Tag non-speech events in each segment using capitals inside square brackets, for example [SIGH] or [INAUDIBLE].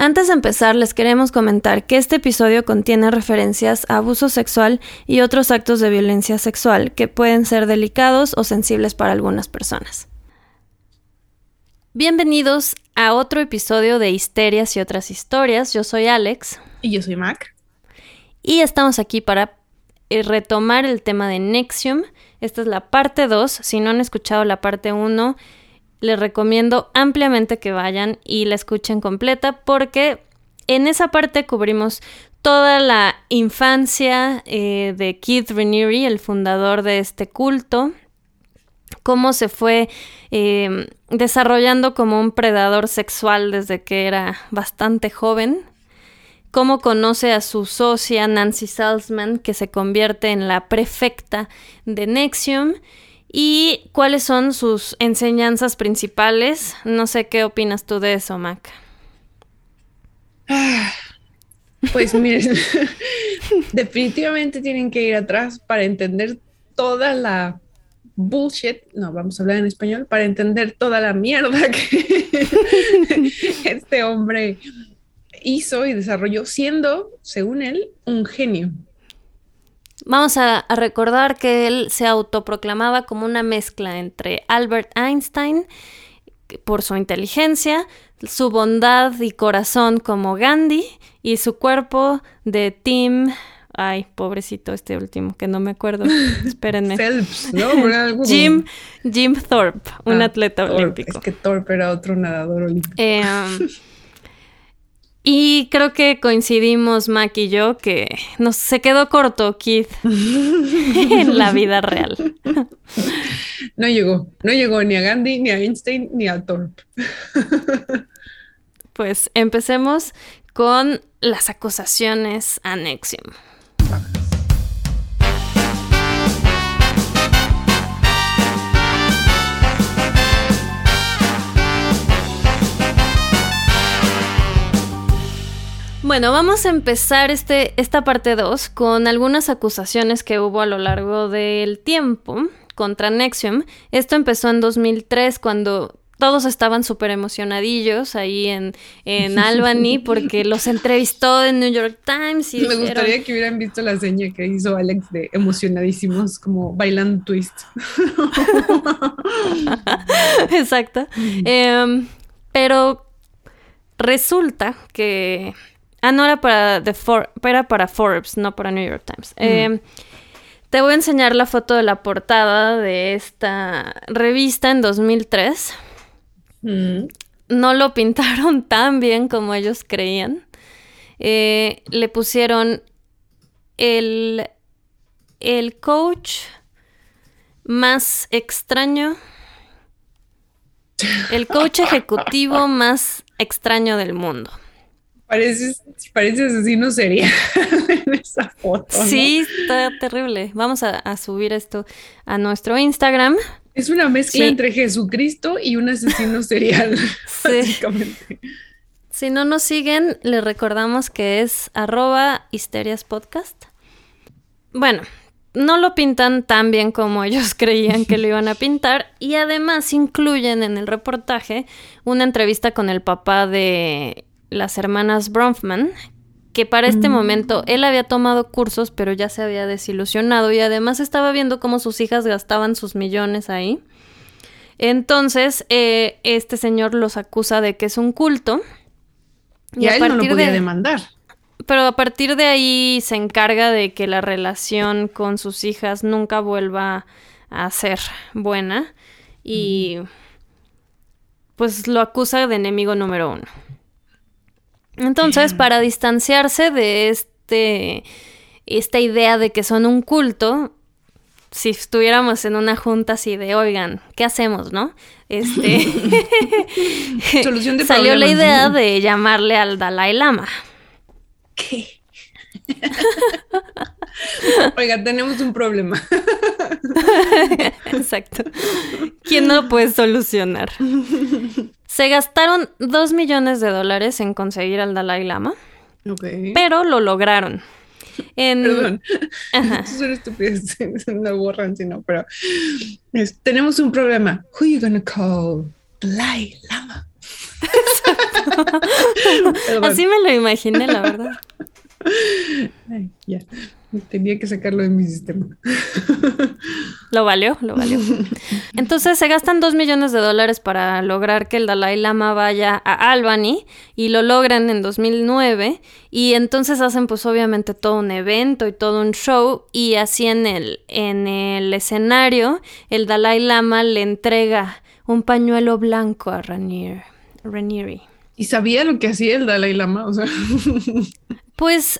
Antes de empezar, les queremos comentar que este episodio contiene referencias a abuso sexual y otros actos de violencia sexual que pueden ser delicados o sensibles para algunas personas. Bienvenidos a otro episodio de Histerias y otras historias. Yo soy Alex. Y yo soy Mac. Y estamos aquí para eh, retomar el tema de Nexium. Esta es la parte 2. Si no han escuchado la parte 1, les recomiendo ampliamente que vayan y la escuchen completa porque en esa parte cubrimos toda la infancia eh, de Keith Raniere, el fundador de este culto, cómo se fue em, desarrollando como un predador sexual desde que era bastante joven, cómo conoce a su socia Nancy Salzman, que se convierte en la prefecta de Nexium, ¿Y cuáles son sus enseñanzas principales? No sé qué opinas tú de eso, Mac. [SIGHS] pues miren, [LAUGHS] definitivamente tienen que ir atrás para entender toda la bullshit, no, vamos a hablar en español, para entender toda la mierda que [LAUGHS] este hombre hizo y desarrolló siendo, según él, un genio. Vamos a, recordar que él se autoproclamaba como una mezcla entre Albert Einstein por su inteligencia, su bondad y corazón como Gandhi y su cuerpo de Tim Ay, pobrecito este último, que no me acuerdo. [LAUGHS] Espérenme. [LAUGHS] Jim, Jim Thorpe, un ah, atleta olímpico. Es que Thorpe era otro nadador olímpico. Eh, [LAUGHS] y creo que coincidimos, Mac y yo, que nos se quedó corto Keith [LAUGHS] en la vida real. No llegó, no llegó ni a Gandhi, ni a Einstein, ni a Thorpe. Pues empecemos con las acusaciones a Nexium. Bueno, vamos a empezar este, esta parte 2 con algunas acusaciones que hubo a lo largo del tiempo contra Nexium. Esto empezó en 2003 cuando todos estaban súper emocionadillos ahí en, en [LAUGHS] Albany porque los entrevistó en New York Times. Y Me gustaría que hubieran visto la seña que hizo Alex de emocionadísimos, como bailando twist. [LAUGHS] Exacto. Em, pero resulta que Ah, no era para, The For era para Forbes, no para New York Times. Em, te voy a enseñar la foto de la portada de esta revista en 2003. No lo [LAUGHS] pintaron tan bien como ellos creían. Eh, le pusieron el, el coach más extraño, el coach ejecutivo [LAUGHS] más extraño del mundo. Pareces, pareces asesino sería [LAUGHS] en esa foto. Sí, está terrible. Vamos a, subir esto a nuestro Instagram. Es una mezcla entre Jesucristo y un asesino serial, [LAUGHS] básicamente. Si no nos siguen, les recordamos que es arroba histeriaspodcast. Bueno, no lo pintan tan bien como ellos [LAUGHS] creían que lo iban a pintar y además incluyen en el reportaje una entrevista con el papá de las hermanas Bronfman, que para este mm. momento él había tomado cursos, pero ya se había desilusionado y además estaba viendo cómo sus hijas gastaban sus millones ahí. Entonces, eh, este señor los acusa de que es un culto. Y, a, él no lo podía demandar. Pero a partir de ahí se encarga de que la relación con sus hijas nunca vuelva a ser buena. Y pues lo acusa de enemigo número uno. Entonces, para distanciarse de este esta idea de que son un culto, si estuviéramos en una junta así de, oigan, ¿qué hacemos, no? Este [LAUGHS] [LAUGHS] Solución de salió la idea de llamarle al Dalai Lama. ¿Qué? [LAUGHS] Oiga, tenemos un problema. Exacto. ¿Quién no lo puede solucionar? Se gastaron dos millones de dólares en conseguir al Dalai Lama. Pero lo lograron. Perdón. [LAUGHS] Ajá. Es estupidez. [LAUGHS] No borran, sino, pero tenemos un problema. Who are you gonna call? Dalai Lama. [LAUGHS] Así me lo imaginé, la verdad. ya, tenía que sacarlo de mi sistema. [LAUGHS] Lo valió, lo valió. Entonces se gastan dos millones de dólares para lograr que el Dalai Lama vaya a Albany y lo logran en 2009 y entonces hacen pues obviamente todo un evento y todo un show y así en el, en el escenario el Dalai Lama le entrega un pañuelo blanco a Ranier, Ranieri. ¿Y sabía lo que hacía el Dalai Lama? O sea... Pues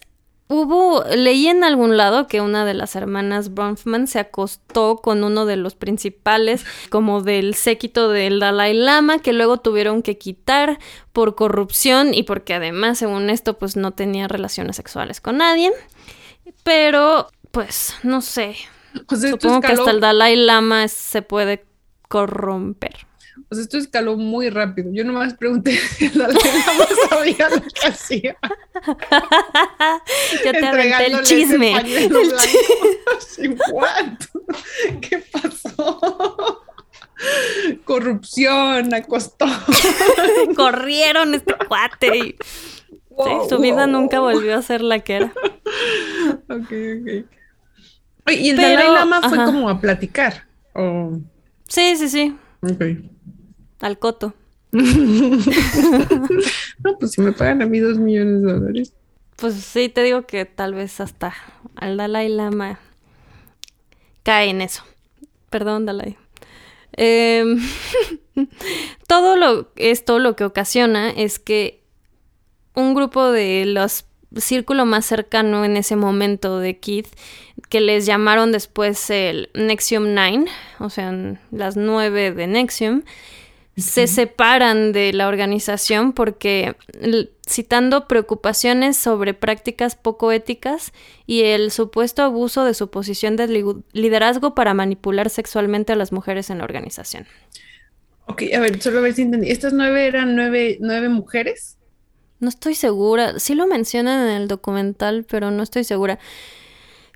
Hubo, leí en algún lado que una de las hermanas Bronfman se acostó con uno de los principales, como del séquito del Dalai Lama, que luego tuvieron que quitar por corrupción y porque además, según esto, pues no tenía relaciones sexuales con nadie. Pero, pues, no sé. Supongo que hasta el Dalai Lama se puede corromper. Pues esto escaló muy rápido. Yo nomás pregunté [LAUGHS] si la no sabía lo que hacía. [LAUGHS] Yo te aventé el chisme. El chisme. [LAUGHS] ¿Qué pasó? Corrupción, acostó. Corrieron este cuate. Y... su vida nunca volvió a ser la que era. Ok, ok. Y el Dalai Lama fue como a platicar. Sí, sí, sí. Ok al coto. [LAUGHS] no, pues si me pagan a mí dos millones de dólares. Pues sí, te digo que tal vez hasta al Dalai Lama cae en eso. Perdón, Dalai. Em, [LAUGHS] todo lo, esto lo que ocasiona es que un grupo de los círculo más cercano en ese momento de Keith, que les llamaron después el Nexium 9, o sea, las nueve de Nexium, se separan de la organización porque citando preocupaciones sobre prácticas poco éticas y el supuesto abuso de su posición de liderazgo para manipular sexualmente a las mujeres en la organización. Ok, a ver, solo a ver si entendí. ¿Estas nueve eran nueve, nueve mujeres? No estoy segura. Sí lo mencionan en el documental, pero no estoy segura.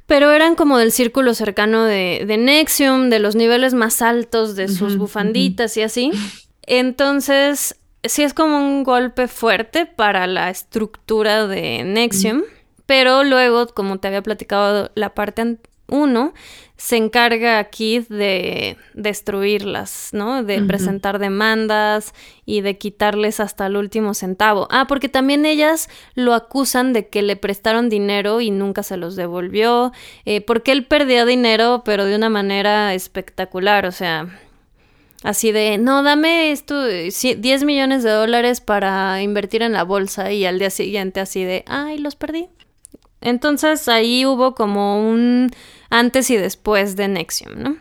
Pero eran como del círculo cercano de, de Nexium, de los niveles más altos de sus bufanditas y así. Entonces, sí es como un golpe fuerte para la estructura de Nexium, pero luego, como te había platicado la parte 1, se encarga aquí de destruirlas, ¿no? De presentar demandas y de quitarles hasta el último centavo. Ah, porque también ellas lo acusan de que le prestaron dinero y nunca se los devolvió, eh, porque él perdía dinero, pero de una manera espectacular, o sea, Así de, no, dame esto, 10 millones de dólares para invertir en la bolsa y al día siguiente así de, ay, los perdí. Entonces ahí hubo como un antes y después de Nexium, ¿no?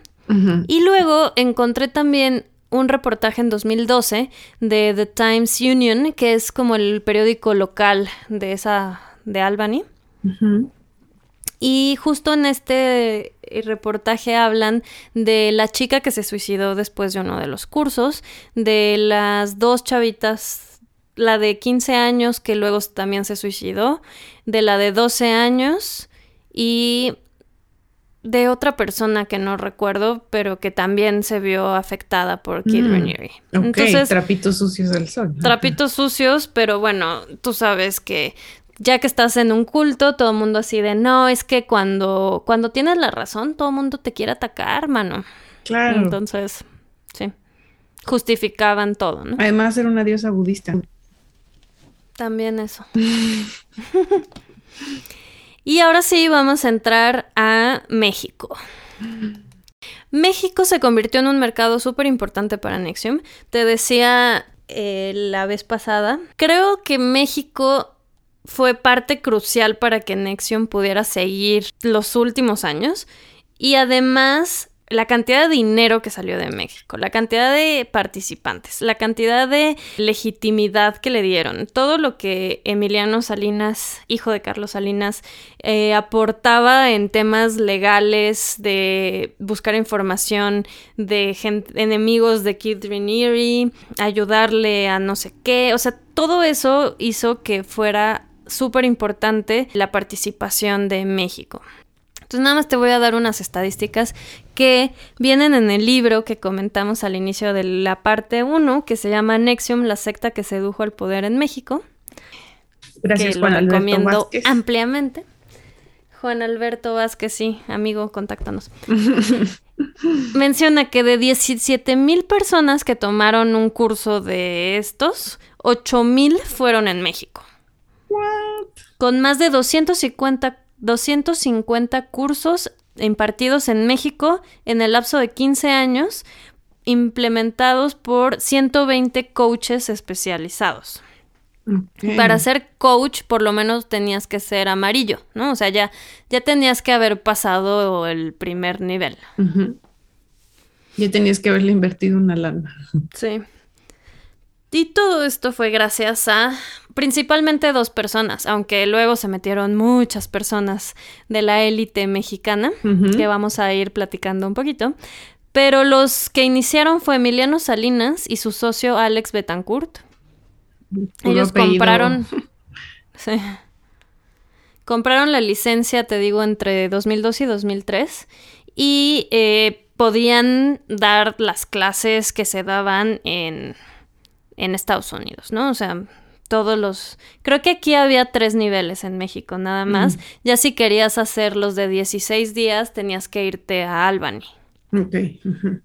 Y luego encontré también un reportaje en 2012 de The Times Union, que es como el periódico local de esa, de Albany. Y justo en este reportaje hablan de la chica que se suicidó después de uno de los cursos, de las dos chavitas, la de 15 años que luego también se suicidó, de la de 12 años y de otra persona que no recuerdo, pero que también se vio afectada por Kid mm. Entonces, trapitos sucios del sol. Trapitos sucios, pero bueno, tú sabes que ya que estás en un culto, todo el mundo así de, no, es que cuando, cuando tienes la razón, todo el mundo te quiere atacar, mano. Claro. Entonces, sí, justificaban todo, ¿no? Además era una diosa budista. También eso. [LAUGHS] y ahora sí vamos a entrar a México. México se convirtió en un mercado súper importante para Nexium. Te decía eh, la vez pasada, creo que México fue parte crucial para que Nexium pudiera seguir los últimos años. Y además la cantidad de dinero que salió de México, la cantidad de participantes, la cantidad de legitimidad que le dieron, todo lo que Emiliano Salinas, hijo de Carlos Salinas, eh, aportaba en temas legales, de buscar información de enemigos de Kid Raniere, ayudarle a no sé qué, o sea, todo eso hizo que fuera súper importante la participación de México. Entonces nada más te voy a dar unas estadísticas que vienen en el libro que comentamos al inicio de la parte 1, que se llama Nexium, la secta que sedujo al poder en México. Gracias, que Juan lo Alberto recomiendo Vázquez. ampliamente. Juan Alberto Vázquez, sí, amigo, contáctanos. [LAUGHS] Menciona que de 17 mil personas que tomaron un curso de estos, 8 mil fueron en México. Con más de 250, 250 cursos impartidos en México en el lapso de 15 años, implementados por 120 coaches especializados. Para ser coach, por lo menos tenías que ser amarillo, ¿no? O sea, ya, ya tenías que haber pasado el primer nivel. Ya tenías que haberle invertido una lana. Sí. Y todo esto fue gracias a principalmente dos personas, aunque luego se metieron muchas personas de la élite mexicana, que vamos a ir platicando un poquito. Pero los que iniciaron fue Emiliano Salinas y su socio Alex Betancourt. Ellos apellido. compraron. [LAUGHS] Sí. Compraron la licencia, te digo, entre 2002 y 2003. Y eh, podían dar las clases que se daban en, en Estados Unidos, ¿no? O sea, todos los. Creo que aquí había tres niveles en México, nada más. Ya si querías hacer los de 16 días, tenías que irte a Albany. Ok. ujú.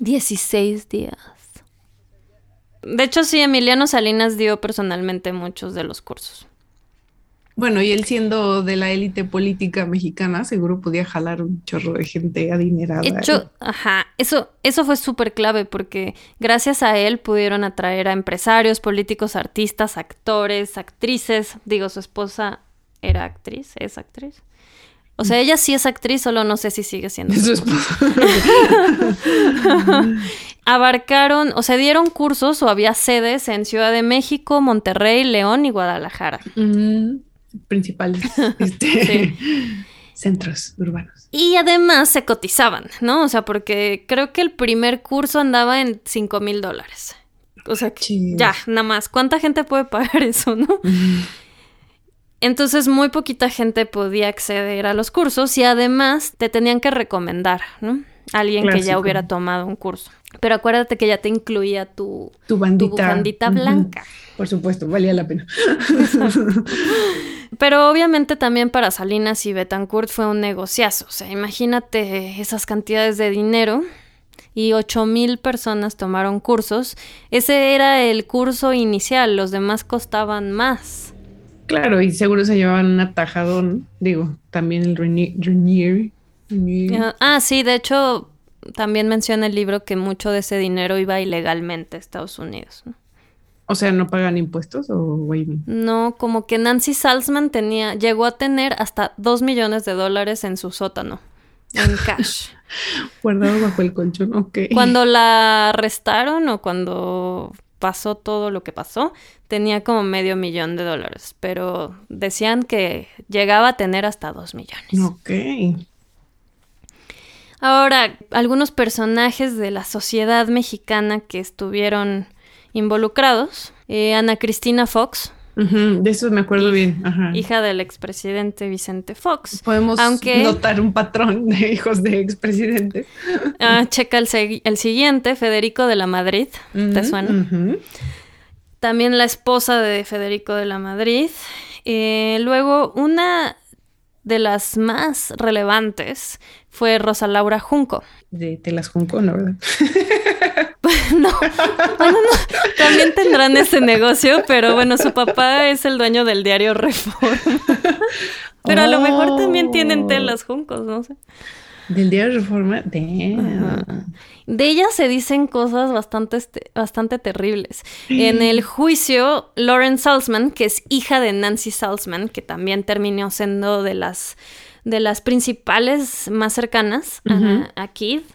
16 días. De hecho, sí, Emiliano Salinas dio personalmente muchos de los cursos. Bueno, y él siendo de la élite política mexicana, seguro podía jalar un chorro de gente adinerada. Hecho, ajá, eso, eso fue súper clave porque gracias a él pudieron atraer a empresarios, políticos, artistas, actores, actrices. Digo, su esposa era actriz, es actriz. O sea, ella sí es actriz, solo no sé si sigue siendo. [LAUGHS] Su esposo. [LAUGHS] Abarcaron, o se dieron cursos o había sedes en Ciudad de México, Monterrey, León y Guadalajara. Mm, principales [LAUGHS] este, centros urbanos. Y además se cotizaban, ¿no? O sea, porque creo que el primer curso andaba en 5 mil dólares. O sea, que Chido. ya, nada más. ¿Cuánta gente puede pagar [LAUGHS] eso, no? Entonces, muy poquita gente podía acceder a los cursos y además te tenían que recomendar, ¿no? Alguien que ya hubiera tomado un curso. Pero acuérdate que ya te incluía tu, bandita. blanca. Por supuesto, valía la pena. [LAUGHS] Pero obviamente también para Salinas y Betancourt fue un negociazo. O sea, imagínate esas cantidades de dinero y 8 mil personas tomaron cursos. Ese era el curso inicial, los demás costaban más. Claro, y seguro se llevaban un atajadón. Digo, también el Rainier. Ah, sí, de hecho también menciona el libro que mucho de ese dinero iba ilegalmente a Estados Unidos. ¿no? O sea, ¿no pagan impuestos o güey? No, como que Nancy Salzman tenía, llegó a tener hasta 2 millones de dólares en su sótano, en cash. [LAUGHS] Guardado bajo el colchón, ok. Cuando la arrestaron o cuando pasó todo lo que pasó, tenía como medio millón de dólares, pero decían que llegaba a tener hasta dos millones. Ok. Ahora, algunos personajes de la sociedad mexicana que estuvieron involucrados, eh, Ana Cristina Fox, de eso me acuerdo bien. Ajá. hija del expresidente Vicente Fox. Podemos Aunque- notar un patrón de hijos de expresidentes. Ah, checa el, siguiente, Federico de la Madrid, ¿te suena? También la esposa de Federico de la Madrid. Eh, luego, una de las más relevantes fue Rosa Laura Junco. De Telas Junco, ¿no? ¿Verdad? [LAUGHS] no, bueno, no, también tendrán ese negocio, pero bueno, su papá es el dueño del diario Reforma. [LAUGHS] Pero a lo mejor también tienen telas juncos, no sé. Del diario Reforma. Damn. De ella se dicen cosas bastante, este- bastante terribles. En el juicio, Lauren Salzman, que es hija de Nancy Salzman, que también terminó siendo de las, de las principales más cercanas a- a, Keith,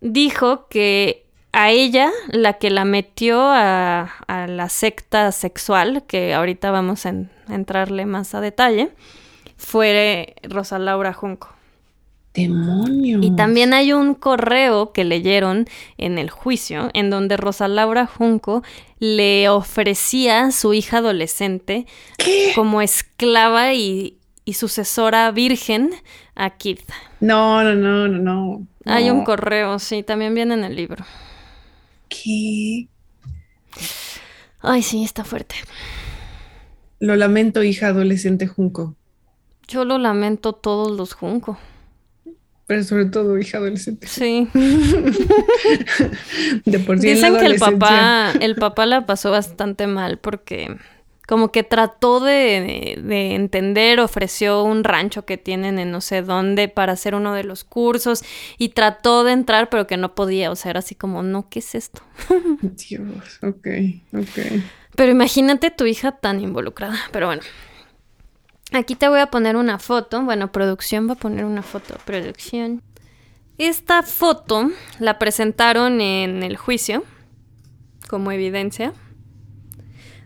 dijo que a ella, la que la metió a, a la secta sexual, que ahorita vamos a en- a entrarle más a detalle, fue Rosa Laura Junco. Demonios. Y también hay un correo que leyeron en el juicio en donde Rosa Laura Junco le ofrecía a su hija adolescente ¿Qué? como esclava y, y sucesora virgen a Kid. No, no, no, no, no. Hay un correo, sí, también viene en el libro. ¿Qué? Ay, sí, está fuerte. Lo lamento, hija adolescente Junco. Yo lo lamento todos los Junco. Pero sobre todo, hija adolescente. Sí. [LAUGHS] De por sí Dicen que el papá, el papá la pasó bastante mal porque como que trató de, de entender, ofreció un rancho que tienen en no sé dónde para hacer uno de los cursos y trató de entrar pero que no podía, o sea, era así como, no, ¿qué es esto? [LAUGHS] Dios, ok, ok. Pero imagínate tu hija tan involucrada, pero bueno. Aquí te voy a poner una foto, bueno, producción va a poner una foto, producción. Esta foto la presentaron en el juicio como evidencia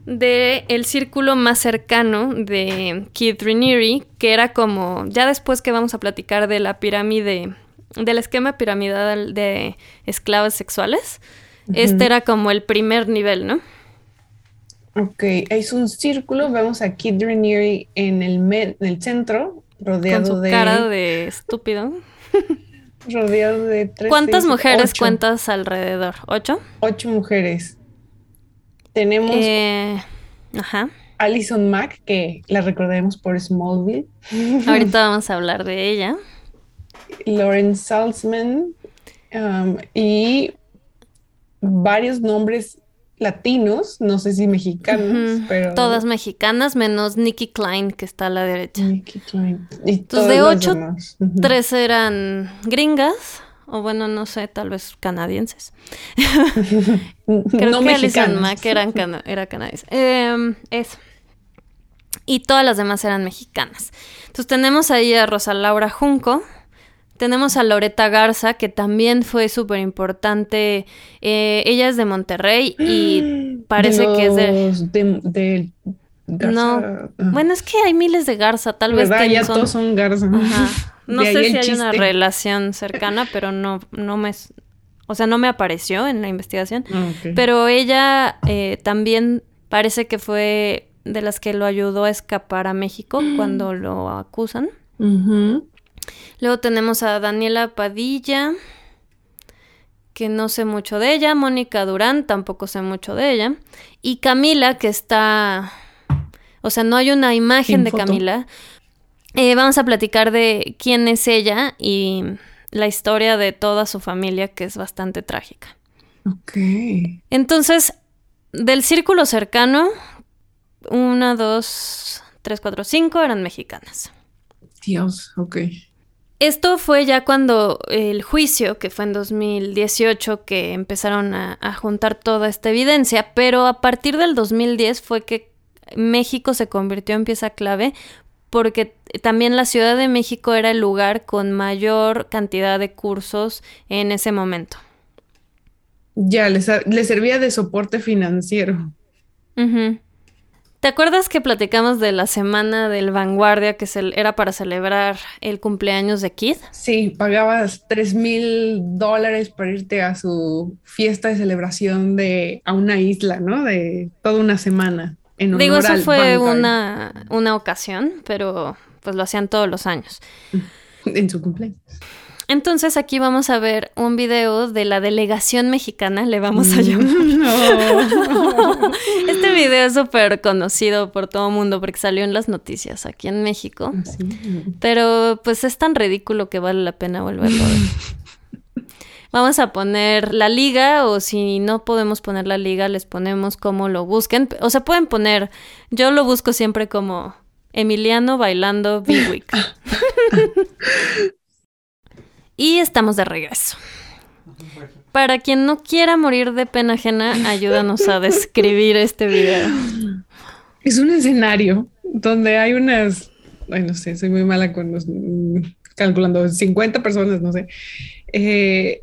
de el círculo más cercano de Keith Raniere, que era como, ya después que vamos a platicar de la pirámide, del esquema piramidal de esclavas sexuales, este era como el primer nivel, ¿no? Ok, es un círculo. Vemos a Kid Raniere en el, me- en el centro, rodeado Con su de, cara de estúpido. rodeado de tres, ¿Cuántas seis, mujeres ocho, cuentas alrededor? ¿Ocho? Ocho mujeres. Tenemos Eh, ajá. Alison Mack, que la recordaremos por Smallville. [LAUGHS] Ahorita vamos a hablar de ella. Lauren Salzman um, y varios nombres latinos, no sé si mexicanos, pero Todas mexicanas, menos Nikki Klein, que está a la derecha. Nikki Klein. Y Entonces, de ocho. Tres eran gringas, o bueno, no sé, tal vez canadienses. [LAUGHS] Creo no que Alison. Mack eran cana- era canadiense. Em, eso. Y todas las demás eran mexicanas. Entonces tenemos ahí a Rosa Laura Junco. Tenemos a Loreta Garza, que también fue súper importante. Eh, ella es de Monterrey y [GASPS] parece que es de... de, de Garza. No. Bueno, es que hay miles de Garza, tal vez ¿verdad? que Ya son... todos son Garza. Ajá. [LAUGHS] No sé si hay una relación cercana, pero no, no me... O sea, no me apareció en la investigación. Ah. Pero ella eh, también parece que fue de las que lo ayudó a escapar a México [GASPS] cuando lo acusan. Ujú. Luego tenemos a Daniela Padilla, que no sé mucho de ella. Mónica Durán, tampoco sé mucho de ella. Y Camila, que está... O sea, no hay una imagen de foto. Camila. Eh, vamos a platicar de quién es ella y la historia de toda su familia, que es bastante trágica. Ok. Entonces, del círculo cercano, una, dos, tres, cuatro, cinco eran mexicanas. Dios, ok. Esto fue ya cuando el juicio, que fue en 2018, que empezaron a, a juntar toda esta evidencia, pero a partir del 2010 fue que México se convirtió en pieza clave porque también la Ciudad de México era el lugar con mayor cantidad de cursos en ese momento. Ya, le, sa- le servía de soporte financiero. ¿Te acuerdas que platicamos de la semana del Vanguardia que se- era para celebrar el cumpleaños de Kid? Sí, pagabas tres mil dólares para irte a su fiesta de celebración de a una isla, ¿no? De toda una semana. En Digo, eso fue una, una ocasión, pero pues lo hacían todos los años. [LAUGHS] En su cumpleaños. Entonces aquí vamos a ver un video de la delegación mexicana, le vamos a llamar. No. [LAUGHS] Este video es súper conocido por todo el mundo porque salió en las noticias aquí en México. Sí. Pero pues es tan ridículo que vale la pena volverlo a ver. [LAUGHS] Vamos a poner la liga o si no podemos poner la liga les ponemos como lo busquen. O sea, pueden poner, yo lo busco siempre como Emiliano bailando Big Week. [LAUGHS] y estamos de regreso. Para quien no quiera morir de pena ajena, ayúdanos a describir este video. Es un escenario donde hay unas, ay, no sé, soy muy mala con los, mm, calculando, 50 personas, no sé, eh,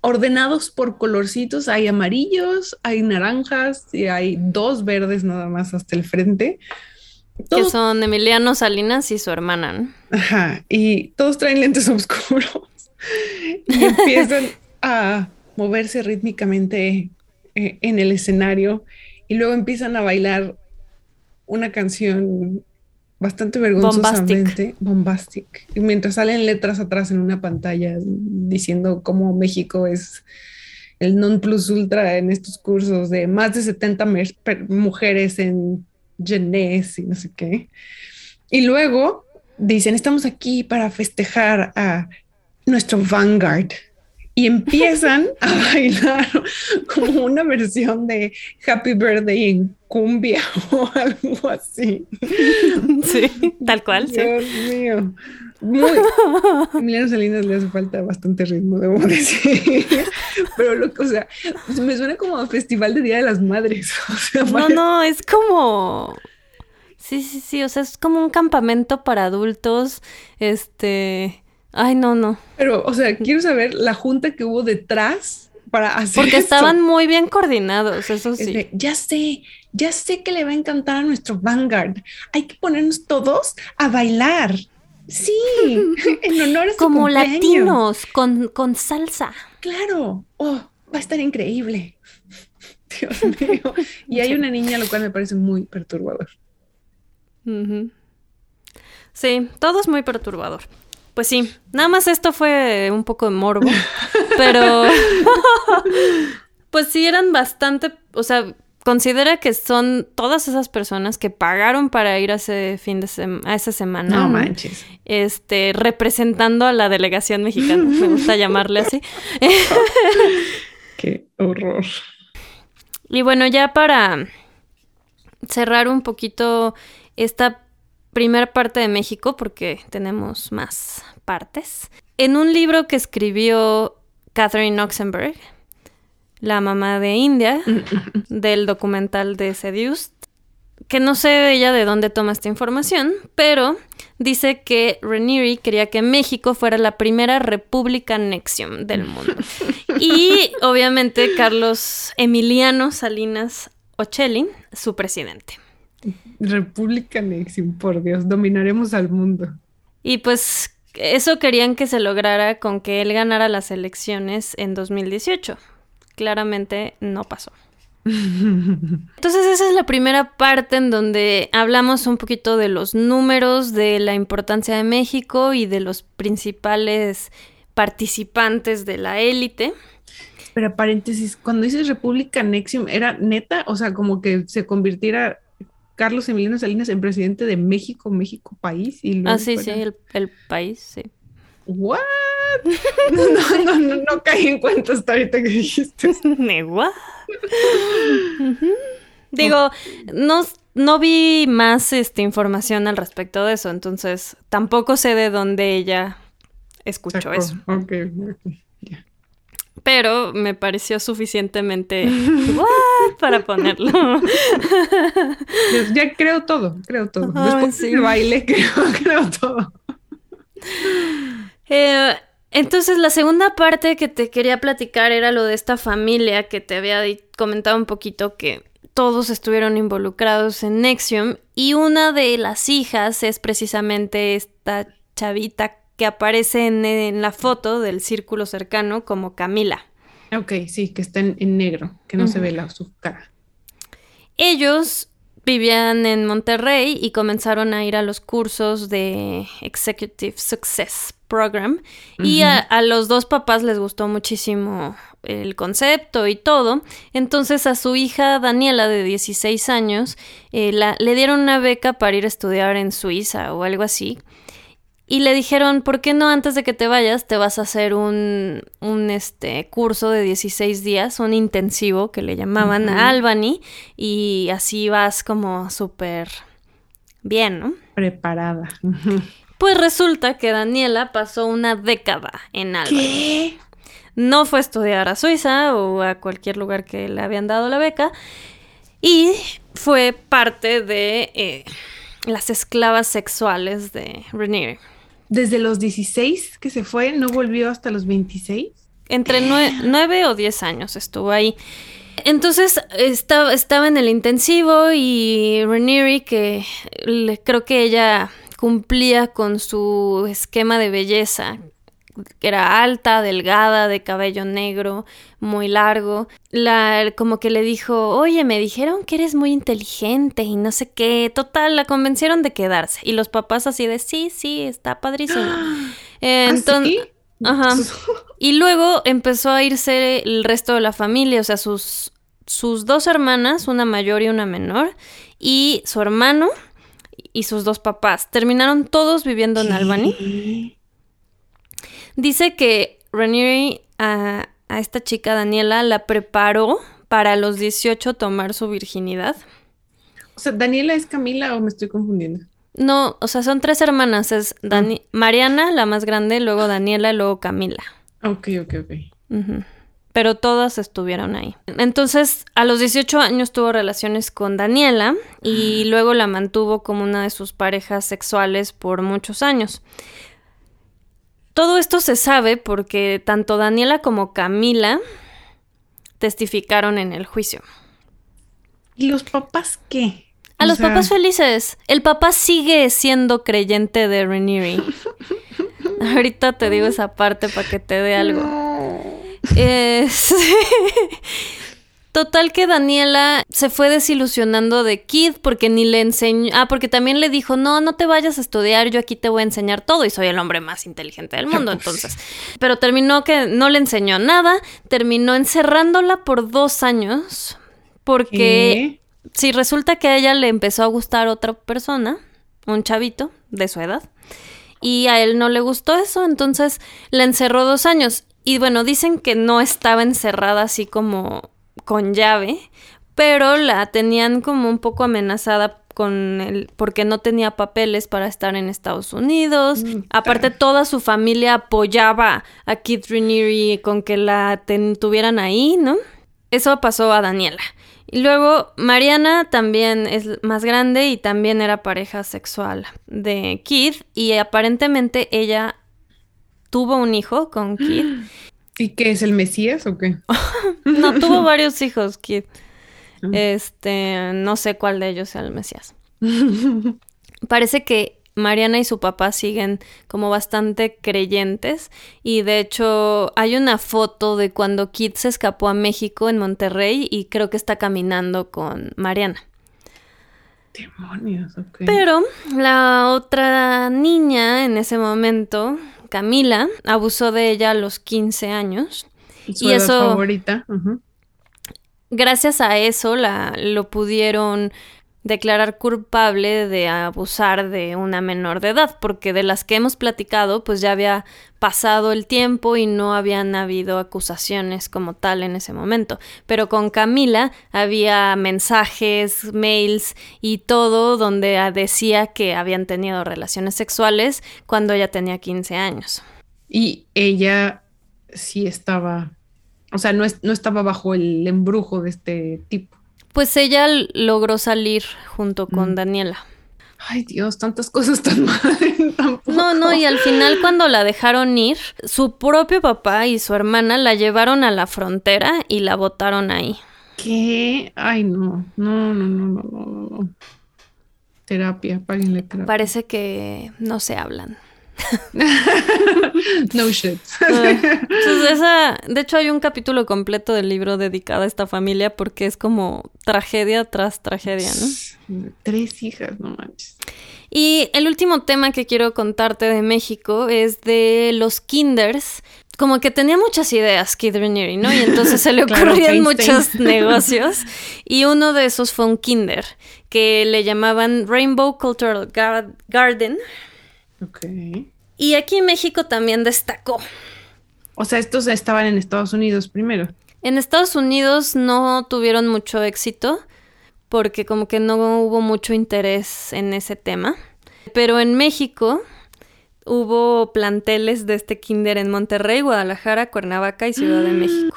ordenados por colorcitos, hay amarillos, hay naranjas y hay dos verdes nada más hasta el frente. Que son Emiliano Salinas y su hermana. ¿no? ajá, y todos traen lentes [LAUGHS] oscuros y empiezan a moverse rítmicamente eh, en el escenario y luego empiezan a bailar una canción bastante vergonzosamente bombastic. Y mientras salen letras atrás en una pantalla diciendo cómo México es el non plus ultra en estos cursos de más de 70 mujeres en Genés y no sé qué. Y luego dicen, estamos aquí para festejar a nuestro Vanguard. Y empiezan [LAUGHS] a bailar como una versión de Happy Birthday en cumbia [LAUGHS] o algo así. Sí, tal cual. Dios mío. Muy. [LAUGHS] Emiliano Salinas le hace falta bastante ritmo, debo decir. [LAUGHS] Pero, lo, o sea, me suena como a Festival de Día de las Madres. [LAUGHS] no, no, es como. Sí, sí, sí. O sea, es como un campamento para adultos. Este. Ay, no, no. Pero, o sea, quiero saber la junta que hubo detrás para hacer. Porque estaban muy bien coordinados, eso sí. ya sé, ya sé que le va a encantar a nuestro Vanguard. Hay que ponernos todos a bailar. Sí, [LAUGHS] en honor a su Como latinos, con, con salsa. Claro. Oh, va a estar increíble. [LAUGHS] Dios mío. Y hay una niña, lo cual me parece muy perturbador. Sí, todo es muy perturbador. Pues sí, nada más esto fue un poco de morbo, pero [LAUGHS] pues sí eran bastante, o sea, considera que son todas esas personas que pagaron para ir a ese fin de a esa semana. No manches. Este, representando a la delegación mexicana, me [LAUGHS] gusta llamarle así. Qué horror. Y bueno, ya para cerrar un poquito esta primera parte de México, porque tenemos más partes. En un libro que escribió Catherine Oxenberg, la mamá de India, [LAUGHS] del documental de Seduced, que no sé ella de dónde toma esta información, pero dice que Ranieri quería que México fuera la primera república nexium del mundo. [LAUGHS] y obviamente Carlos Emiliano Salinas Ocelli, su presidente. República nexium, por Dios, dominaremos al mundo. Y pues eso querían que se lograra con que él ganara las elecciones en 2018 claramente no pasó. [LAUGHS] Entonces esa es la primera parte en donde hablamos un poquito de los números, de la importancia de México y de los principales participantes de la élite. Pero paréntesis, cuando dices República Nexium, ¿era neta? O sea, como que se convirtiera Carlos Emiliano Salinas en presidente de México, México país. Y ah, sí, sí, el, el país, sí. ¿What? [LAUGHS] No, no, no, no, caí en cuenta hasta ahorita que dijiste. ¿What? Digo, no, no vi más este, información al respecto de eso, entonces tampoco sé de dónde ella escuchó eso. Ok, Pero me pareció suficientemente [LAUGHS] ¿what? para ponerlo. ya creo todo, creo todo. Después del baile [LAUGHS] creo, creo todo. Eh, entonces, la segunda parte que te quería platicar era lo de esta familia que te había comentado un poquito que todos estuvieron involucrados en Nexium y una de las hijas es precisamente esta chavita que aparece en, la foto del círculo cercano como Camila. Ok, sí, que está en, negro, que no se ve la, su cara. Ellos vivían en Monterrey y comenzaron a ir a los cursos de Executive Success Program y a, los dos papás les gustó muchísimo el concepto y todo. Entonces a su hija Daniela de 16 años eh, le dieron una beca para ir a estudiar en Suiza o algo así. Y le dijeron, ¿por qué no antes de que te vayas te vas a hacer un, un este, curso de 16 días, un intensivo que le llamaban a Albany y así vas como súper bien, ¿no? Preparada. [LAUGHS] Pues resulta que Daniela pasó una década en Albany. ¿Qué? No fue a estudiar a Suiza o a cualquier lugar que le habían dado la beca y fue parte de eh, las esclavas sexuales de Renier. Desde los 16 que se fue, no volvió hasta los 26. Entre 9 o 10 años estuvo ahí. Entonces estaba, estaba en el intensivo y Renieri, que creo que ella cumplía con su esquema de belleza era alta, delgada, de cabello negro, muy largo. La, como que le dijo, oye, me dijeron que eres muy inteligente y no sé qué. Total, la convencieron de quedarse. Y los papás así de, sí, sí, está padrísimo. [GASPS] ¿Ah, Entonces, ajá. [LAUGHS] Y luego empezó a irse el resto de la familia, o sea, sus, sus dos hermanas, una mayor y una menor, y su hermano y sus dos papás. Terminaron todos viviendo en Albany. Dice que Ranieri a, a, esta chica Daniela la preparó para los 18 tomar su virginidad. O sea, ¿Daniela es Camila o me estoy confundiendo? No, o sea, son tres hermanas. Es Dani Mariana, la más grande, luego Daniela y luego Camila. Ok, ok, ok. Uh -huh. Pero todas estuvieron ahí. Entonces, a los 18 años tuvo relaciones con Daniela y luego la mantuvo como una de sus parejas sexuales por muchos años. Todo esto se sabe porque tanto Daniela como Camila testificaron en el juicio. ¿Y los papás qué? A o los sea... papás felices. El papá sigue siendo creyente de Ranieri. [LAUGHS] Ahorita te digo esa parte para que te dé algo. No. Es... [LAUGHS] Total que Daniela se fue desilusionando de Kid porque ni le enseñó. Ah, porque también le dijo: No, no te vayas a estudiar, yo aquí te voy a enseñar todo y soy el hombre más inteligente del mundo. Entonces. Pero terminó que no le enseñó nada, terminó encerrándola por dos años porque. ¿Qué? Si resulta que a ella le empezó a gustar otra persona, un chavito de su edad, y a él no le gustó eso, entonces la encerró dos años. Y bueno, dicen que no estaba encerrada así como con llave, pero la tenían como un poco amenazada con el porque no tenía papeles para estar en Estados Unidos. Mm, Aparte toda su familia apoyaba a Kid Raniere con que la ten, tuvieran ahí, ¿no? Eso pasó a Daniela. Y luego Mariana también es más grande y también era pareja sexual de Kid y aparentemente ella tuvo un hijo con Kid. [GASPS] ¿Y qué es el Mesías o qué? [LAUGHS] no, tuvo [LAUGHS] varios hijos, Kid. Este, no sé cuál de ellos sea el Mesías. Parece que Mariana y su papá siguen como bastante creyentes y de hecho hay una foto de cuando Kid se escapó a México en Monterrey y creo que está caminando con Mariana. Demonios, ok. Pero la otra niña en ese momento Camila abusó de ella a los 15 años. Su y eso favorita. Uh -huh. Gracias a eso la lo pudieron declarar culpable de abusar de una menor de edad, porque de las que hemos platicado, pues ya había pasado el tiempo y no habían habido acusaciones como tal en ese momento. Pero con Camila había mensajes, mails y todo donde decía que habían tenido relaciones sexuales cuando ella tenía 15 años. Y ella sí estaba, o sea, no, no estaba bajo el embrujo de este tipo. Pues ella logró salir junto con mm. Daniela. Ay Dios, tantas cosas tan [LAUGHS] mal. Tampoco. No, no, y al final cuando la dejaron ir, su propio papá y su hermana la llevaron a la frontera y la botaron ahí. ¿Qué? Ay, no, no, no, no, no, no. no. Terapia, páguenle terapia. Parece que no se hablan. [LAUGHS] no shit. Entonces esa, de hecho hay un capítulo completo del libro dedicado a esta familia porque es como tragedia tras tragedia, ¿no? Tres hijas, no manches. Y el último tema que quiero contarte de México es de los kinders. Como que tenía muchas ideas Kid ¿no? Y entonces se le [LAUGHS] ocurrían claro, muchos [LAUGHS] negocios. Y uno de esos fue un kinder que le llamaban Rainbow Cultural Garden. Ok. Y aquí en México también destacó. O sea, estos estaban en Estados Unidos primero. En Estados Unidos no tuvieron mucho éxito porque como que no hubo mucho interés en ese tema. Pero en México hubo planteles de este kinder en Monterrey, Guadalajara, Cuernavaca y Ciudad de México.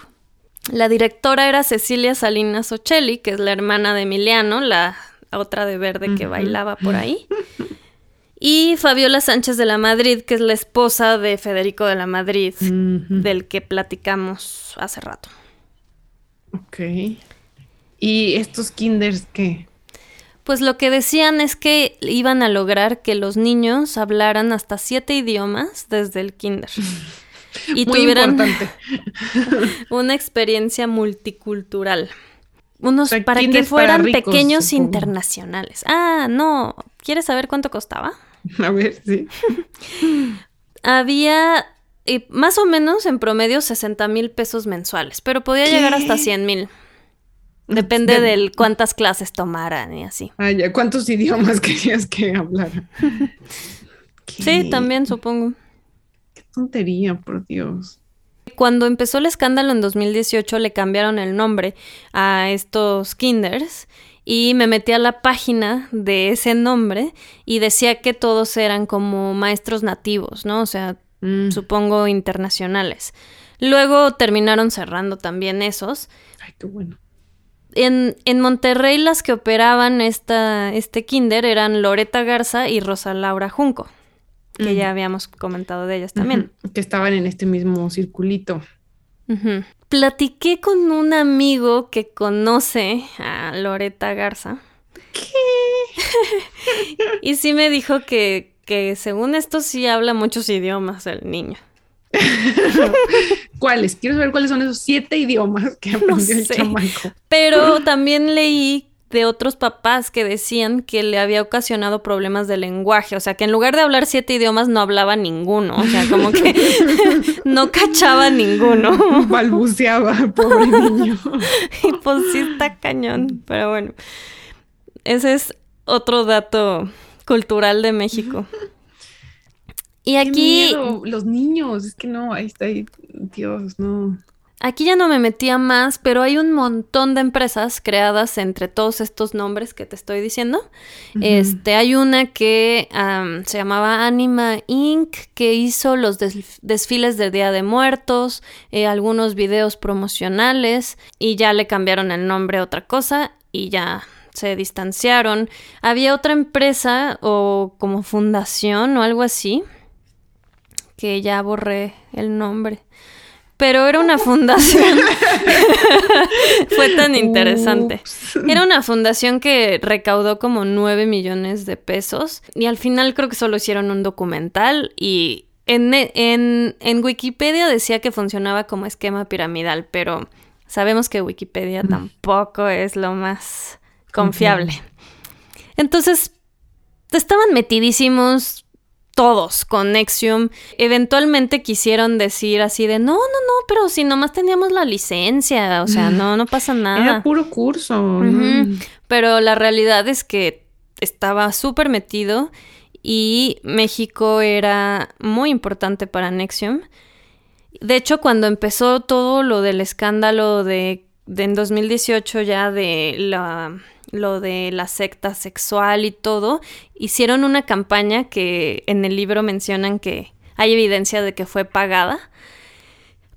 La directora era Cecilia Salinas Ocelli, que es la hermana de Emiliano, la otra de verde que bailaba por ahí. [LAUGHS] Y Fabiola Sánchez de la Madrid, que es la esposa de Federico de la Madrid, uh -huh. del que platicamos hace rato. Ok. ¿Y estos kinders qué? Pues lo que decían es que iban a lograr que los niños hablaran hasta siete idiomas desde el kinder. [LAUGHS] y tuvieran [LAUGHS] una experiencia multicultural. Unos para que fueran pequeños internacionales. Ah, no. ¿Quieres saber cuánto costaba? [LAUGHS] A ver, sí. Había eh, más o menos en promedio 60 mil pesos mensuales, pero podía llegar hasta 100 mil. Depende de... cuántas clases tomaran y así. Ah, ya. ¿Cuántos idiomas [LAUGHS] querías que hablara? [LAUGHS] sí, también supongo. Qué tontería, por Dios. Cuando empezó el escándalo en 2018 le cambiaron el nombre a estos kinders y me metí a la página de ese nombre y decía que todos eran como maestros nativos, ¿no? O sea, mm. supongo internacionales. Luego terminaron cerrando también esos. Ay, qué bueno. En, en Monterrey las que operaban esta, este kinder eran Loreta Garza y Rosa Laura Junco que ya habíamos comentado de ellas también. Que estaban en este mismo circulito. Platiqué con un amigo que conoce a Loreta Garza. ¿Qué? [LAUGHS] y sí me dijo que, que según esto sí habla muchos idiomas el niño. ¿Cuáles? Quiero saber cuáles son esos siete idiomas que aprendió el chamaco. Pero también leí de otros papás que decían que le había ocasionado problemas de lenguaje, o sea, que en lugar de hablar siete idiomas no hablaba ninguno, o sea, como que [LAUGHS] no cachaba ninguno. Balbuceaba, pobre niño. [LAUGHS] y pues sí está cañón, pero bueno, ese es otro dato cultural de México. Y aquí... Los niños, es que no, ahí está, ahí, Dios, no. Aquí ya no me metía más, pero hay un montón de empresas creadas entre todos estos nombres que te estoy diciendo. Este, hay una que se llamaba Anima Inc., que hizo los desfiles de Día de Muertos, eh, algunos videos promocionales, y ya le cambiaron el nombre a otra cosa, y ya se distanciaron. Había otra empresa o como fundación o algo así, que ya borré el nombre pero era una [LAUGHS] fundación. [LAUGHS] Fue tan interesante. Era una fundación que recaudó como 9 millones de pesos y al final creo que solo hicieron un documental y en, en, en Wikipedia decía que funcionaba como esquema piramidal, pero sabemos que Wikipedia mm. tampoco es lo más confiable. Entonces, estaban metidísimos todos con Nexium. Eventualmente quisieron decir así de, no, no, no, pero si nomás teníamos la licencia, o sea, no, no pasa [LAUGHS] nada. Era puro curso. Pero la realidad es que estaba súper metido y México era muy importante para Nexium. De hecho, cuando empezó todo lo del escándalo de, de en 2018 ya de la lo de la secta sexual y todo, hicieron una campaña que en el libro mencionan que hay evidencia de que fue pagada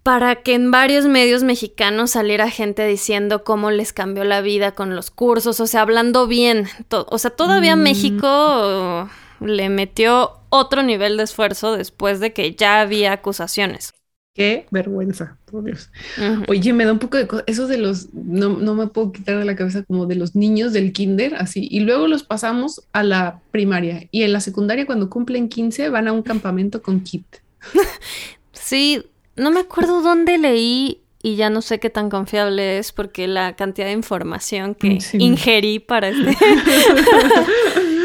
para que en varios medios mexicanos saliera gente diciendo cómo les cambió la vida con los cursos, o sea, hablando bien. o sea, todavía mm. México le metió otro nivel de esfuerzo después de que ya había acusaciones. Qué vergüenza, por Dios. Oye, me da un poco de eso de los, no, no, me puedo quitar de la cabeza como de los niños del kinder, así, y luego los pasamos a la primaria y en la secundaria cuando cumplen 15 van a un campamento con kit. [LAUGHS] sí, no me acuerdo dónde leí y ya no sé qué tan confiable es porque la cantidad de información que ingerí para este... [LAUGHS] [LAUGHS]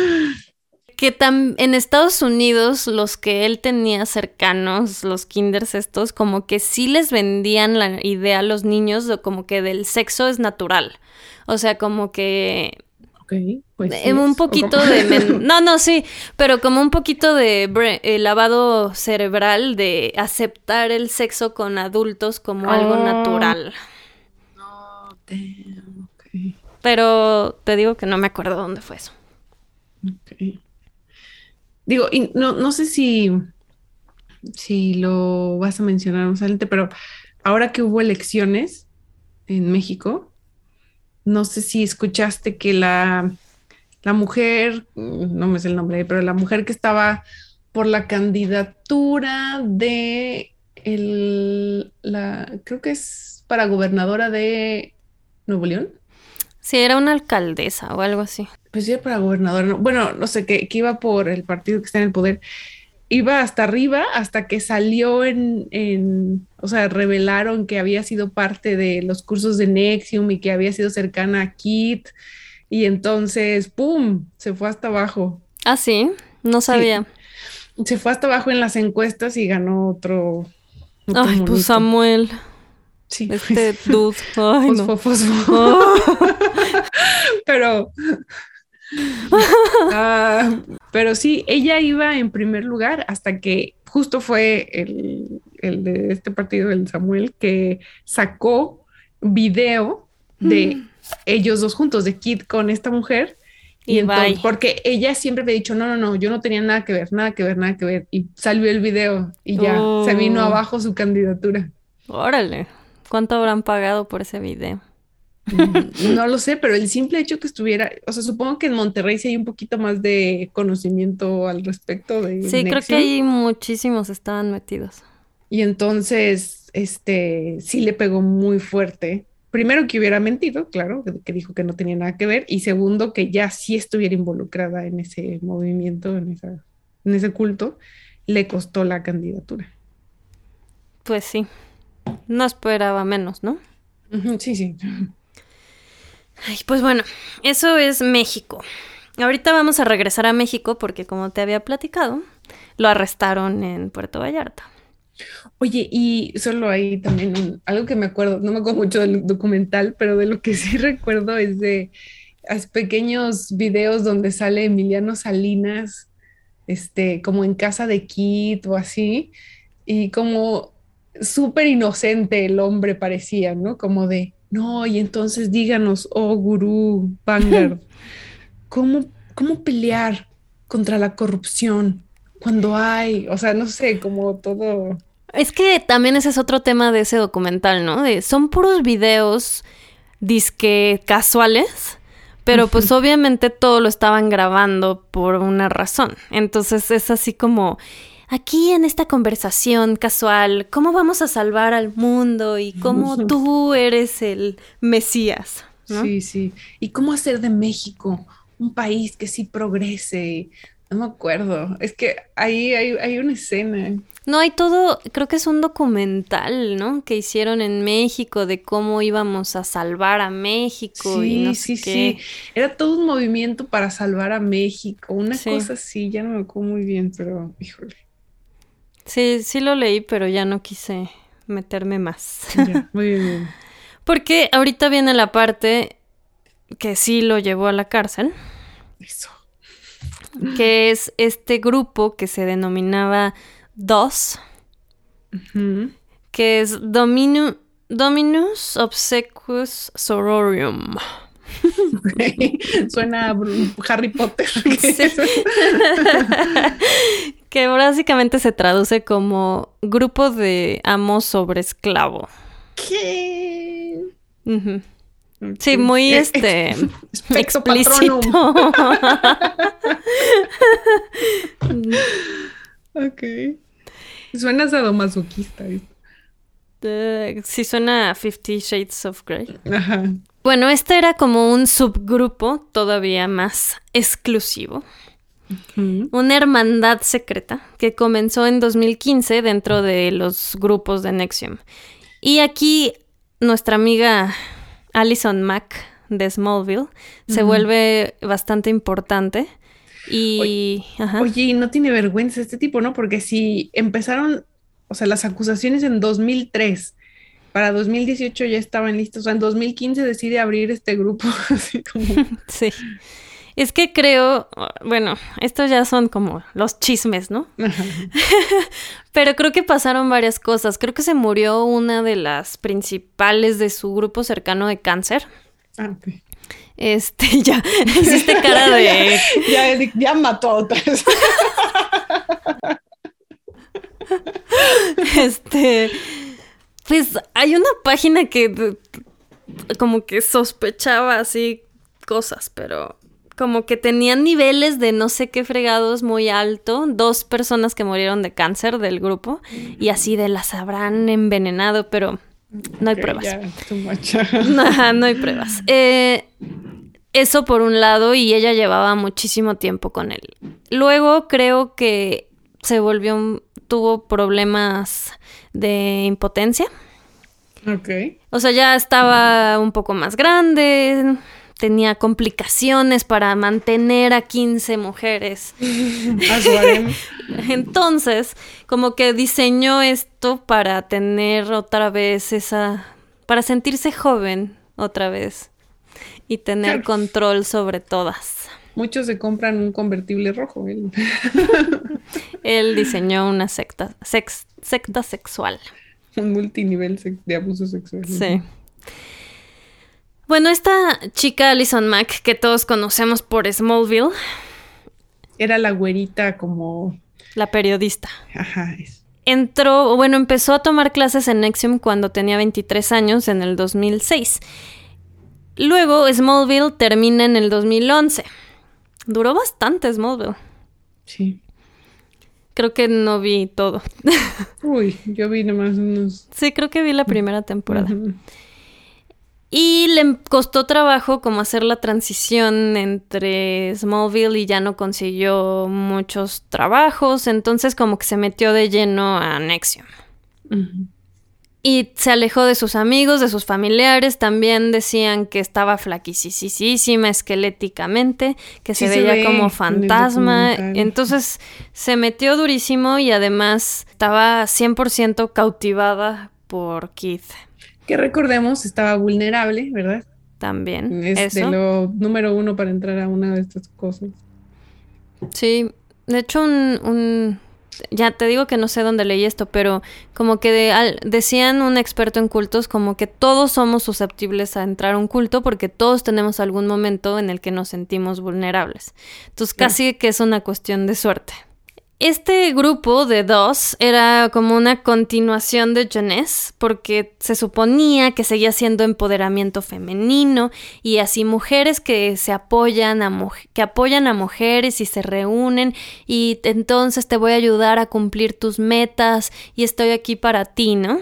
que en Estados Unidos los que él tenía cercanos, los kinders estos, como que sí les vendían la idea a los niños de como que del sexo es natural. O sea, como que... Ok, pues un poquito de... [LAUGHS] No, no, sí, pero como un poquito de eh, lavado cerebral de aceptar el sexo con adultos como algo oh. natural. No, damn, Pero te digo que no me acuerdo dónde fue eso. Ok. Digo, y no, no sé si, si lo vas a mencionar más adelante, pero ahora que hubo elecciones en México, no sé si escuchaste que la, la mujer, no me sé el nombre, pero la mujer que estaba por la candidatura de el, la, creo que es para gobernadora de Nuevo León. Sí, era una alcaldesa o algo así pues sí, para gobernador, bueno, no sé, que, que, iba por el partido que está en el poder, iba hasta arriba hasta que salió en, en, o sea, revelaron que había sido parte de los cursos de Nexium y que había sido cercana a Kit. Y entonces, ¡pum!, se fue hasta abajo. Ah, sí, no sabía. Se fue hasta abajo en las encuestas y ganó otro. otro Ay, pues. Samuel, Sí, este [LAUGHS] dude. Ay, no. fosfo, fosfo. [LAUGHS] Oh. pero. [LAUGHS] Ah, pero sí, ella iba en primer lugar hasta que justo fue el, el de este partido, el Samuel, que sacó video de Mm. ellos dos juntos, de Kid con esta mujer. Y, Y entonces, bye. porque ella siempre me ha dicho, no, no, no, yo no tenía nada que ver, nada que ver, nada que ver. Y salió el video y ya se vino Oh. abajo su candidatura. Órale, ¿cuánto habrán pagado por ese video? Mm, No lo sé, pero el simple hecho que estuviera, o sea, supongo que en Monterrey sí hay un poquito más de conocimiento al respecto de Sí, creo que ahí muchísimos estaban metidos. Y entonces, este, sí le pegó muy fuerte. Primero que hubiera mentido, claro, que, que dijo que no tenía nada que ver. Y segundo, que ya sí estuviera involucrada en ese movimiento, en esa, en ese culto, le costó la candidatura. Pues sí, no esperaba menos, ¿no? Sí, sí. Ay, pues bueno, eso es México. Ahorita vamos a regresar a México porque como te había platicado, lo arrestaron en Puerto Vallarta. Oye, y solo hay también un- algo que me acuerdo, no me acuerdo mucho del documental, pero de lo que sí [LAUGHS] recuerdo es de pequeños videos donde sale Emiliano Salinas, este, como en casa de Kit o así, y como súper inocente el hombre parecía, ¿no? Como de, no, y entonces díganos, oh gurú Vanguard, [LAUGHS] ¿cómo, cómo pelear contra la corrupción cuando hay, o sea, no sé, como todo... Es que también ese es otro tema de ese documental, ¿no? De, son puros videos disque casuales, pero pues obviamente todo lo estaban grabando por una razón. Entonces es así como, aquí en esta conversación casual, ¿cómo vamos a salvar al mundo y cómo tú eres el Mesías? ¿no? Sí, sí. ¿Y cómo hacer de México un país que sí progrese? No me acuerdo. Es que ahí hay, hay una escena. No, hay todo, creo que es un documental, ¿no? Que hicieron en México de cómo íbamos a salvar a México y Sí, no sí, sé qué. sí. Era todo un movimiento para salvar a México. Una Sí. cosa así, ya no me acuerdo muy bien, pero híjole. Sí, sí lo leí, pero ya no quise meterme más. Ya, [LAUGHS] muy bien. Porque ahorita viene la parte que sí lo llevó a la cárcel, Eso. que es este grupo que se denominaba DOS, Ujú. que es Dominu- Dominus Obsequus Sororium. [LAUGHS] Suena Harry Potter. [LAUGHS] Sí. [LAUGHS] que básicamente se traduce como grupo de amos sobre esclavo. Sí, muy Eh, este explícito. Ok. Suena sadomasoquista. Eh, sí suena a Fifty Shades of Grey. Ajá. Bueno, este era como un subgrupo todavía más exclusivo, una hermandad secreta que comenzó en 2015 dentro de los grupos de Nexium. Y aquí nuestra amiga Alison Mack de Smallville se vuelve bastante importante y ajá. Oye, y no tiene vergüenza este tipo, ¿no? Porque si empezaron, o sea, las acusaciones en 2003, para 2018 ya estaban listos, o sea, en 2015 decide abrir este grupo, [LAUGHS] así como... [LAUGHS] Sí. Es que creo, bueno, estos ya son como los chismes, ¿no? [LAUGHS] Pero creo que pasaron varias cosas. Creo que se murió una de las principales de su grupo cercano de cáncer. Ah. Este, ya, hiciste cara de... ya, ya, ya mató a otras. Este, pues hay una página que como que sospechaba así cosas, pero como que tenían niveles de no sé qué fregados muy alto, dos personas que murieron de cáncer del grupo y así de las habrán envenenado, pero no hay pruebas. [LAUGHS] no hay pruebas. Eh, eso por un lado, y ella llevaba muchísimo tiempo con él. Luego creo que se volvió, tuvo problemas de impotencia. Ok. O sea, ya estaba un poco más grande, tenía complicaciones para mantener a 15 mujeres. [LAUGHS] Entonces, como que diseñó esto para tener otra vez esa, para sentirse joven otra vez y tener control sobre todas. Muchos se compran un convertible rojo. él. [LAUGHS] Él diseñó una secta, sex- secta sexual. un multinivel de abuso sexual. Sí. Bueno, esta chica Alison Mack, que todos conocemos por Smallville, Era la güerita como... la periodista, Ajá, es- entró, bueno, empezó a tomar clases en Nexium cuando tenía 23 años, en el 2006. Luego Smallville termina en el 2011. Duró bastante Smallville. sí. Creo que no vi todo. [LAUGHS] Uy, yo vi nomás unos... sí, creo que vi la primera temporada. Y le costó trabajo como hacer la transición entre Smallville y ya no consiguió muchos trabajos, entonces como que se metió de lleno a Nexium. Y se alejó de sus amigos, de sus familiares, también decían que estaba flaquisísima esqueléticamente, que Sí se se veía ve como fantasma. Entonces se metió durísimo y además estaba 100% cautivada por Keith Que recordemos, estaba vulnerable, ¿verdad? también. Es de Eso. lo número uno para entrar a una de estas cosas. Sí, de hecho un, un- ya te digo que no sé dónde leí esto, pero como que de- al- decían un experto en cultos como que todos somos susceptibles a entrar a un culto porque todos tenemos algún momento en el que nos sentimos vulnerables. Entonces casi que es una cuestión de suerte. Este grupo de dos era como una continuación de Jeunesse, porque se suponía que seguía siendo empoderamiento femenino y así mujeres que se apoyan a que apoyan a mujeres y se reúnen y entonces te voy a ayudar a cumplir tus metas y estoy aquí para ti, ¿no?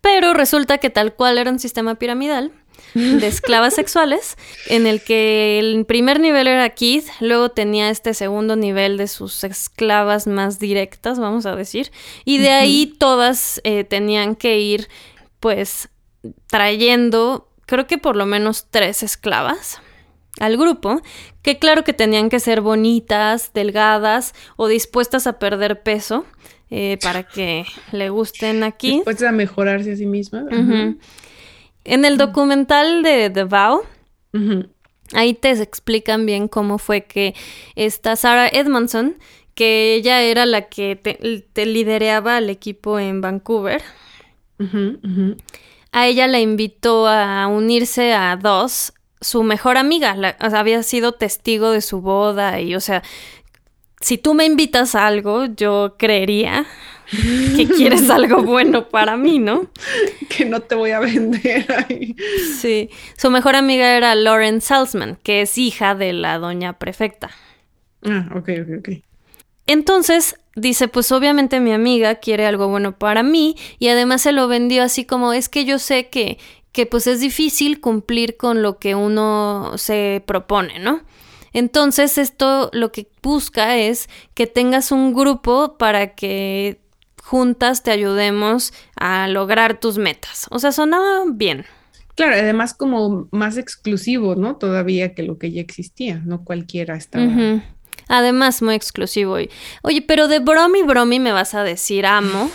Pero resulta que tal cual era un sistema piramidal de esclavas sexuales, en el que el primer nivel era Keith, luego tenía este segundo nivel de sus esclavas más directas, vamos a decir, y de ahí todas eh, tenían que ir, pues, trayendo, creo que por lo menos tres esclavas al grupo, que claro que tenían que ser bonitas, delgadas o dispuestas a perder peso eh, para que le gusten aquí. Después a mejorarse a sí misma. En el documental de The Vow, ahí te explican bien cómo fue que esta Sarah Edmondson, que ella era la que te, te lidereaba al equipo en Vancouver, a ella la invitó a unirse a dos, su mejor amiga, la- o sea, había sido testigo de su boda y, o sea, si tú me invitas a algo, yo creería que quieres [LAUGHS] algo bueno para mí, ¿no? Que no te voy a vender ahí. Sí, su mejor amiga era Lauren Salzman, que es hija de la doña prefecta. Ah, ok, ok, ok. Entonces dice, pues obviamente mi amiga quiere algo bueno para mí y además se lo vendió así como es que yo sé que, que pues es difícil cumplir con lo que uno se propone, ¿no? Entonces esto lo que busca es que tengas un grupo para que juntas te ayudemos a lograr tus metas. O sea, sonaba bien. Claro, además como más exclusivo, ¿no? Todavía que lo que ya existía, no cualquiera estaba. Además, muy exclusivo. Oye, pero de bromi bromi me vas a decir amo.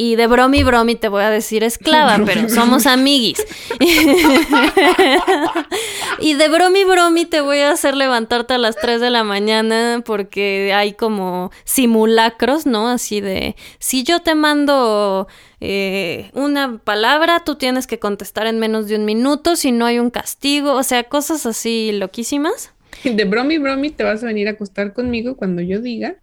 Y de bromi bromi te voy a decir esclava, [LAUGHS] pero somos amiguis. [LAUGHS] y de bromi bromi te voy a hacer levantarte a las 3 de la mañana porque hay como simulacros, ¿no? Así de, si yo te mando eh, una palabra, tú tienes que contestar en menos de un minuto, si no hay un castigo, o sea, cosas así loquísimas. De bromi, bromi, te vas a venir a acostar conmigo cuando yo diga.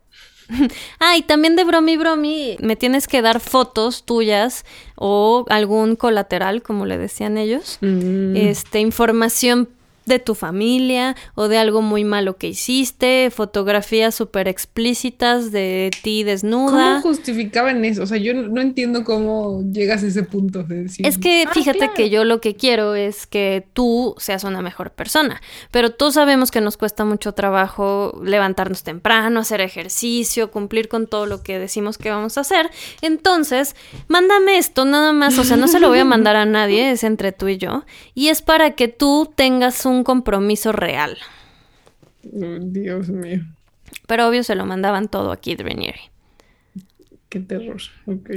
[LAUGHS] Ah, y también de bromi bromi, me tienes que dar fotos tuyas o algún colateral, como le decían ellos. Mm, Este, información de tu familia o de algo muy malo que hiciste, fotografías súper explícitas de ti desnuda. ¿Cómo justificaban eso? O sea, yo no entiendo cómo llegas a ese punto de decir. Es que "Ah, fíjate claro". que yo lo que quiero es que tú seas una mejor persona, pero todos sabemos que nos cuesta mucho trabajo levantarnos temprano, hacer ejercicio, cumplir con todo lo que decimos que vamos a hacer. Entonces, mándame esto nada más, o sea, no se lo voy a mandar a nadie, [LAUGHS] es entre tú y yo, y es para que tú tengas un compromiso real. Oh, Dios mío, Pero obvio se lo mandaban todo a Kid Raniere. qué terror. Ok.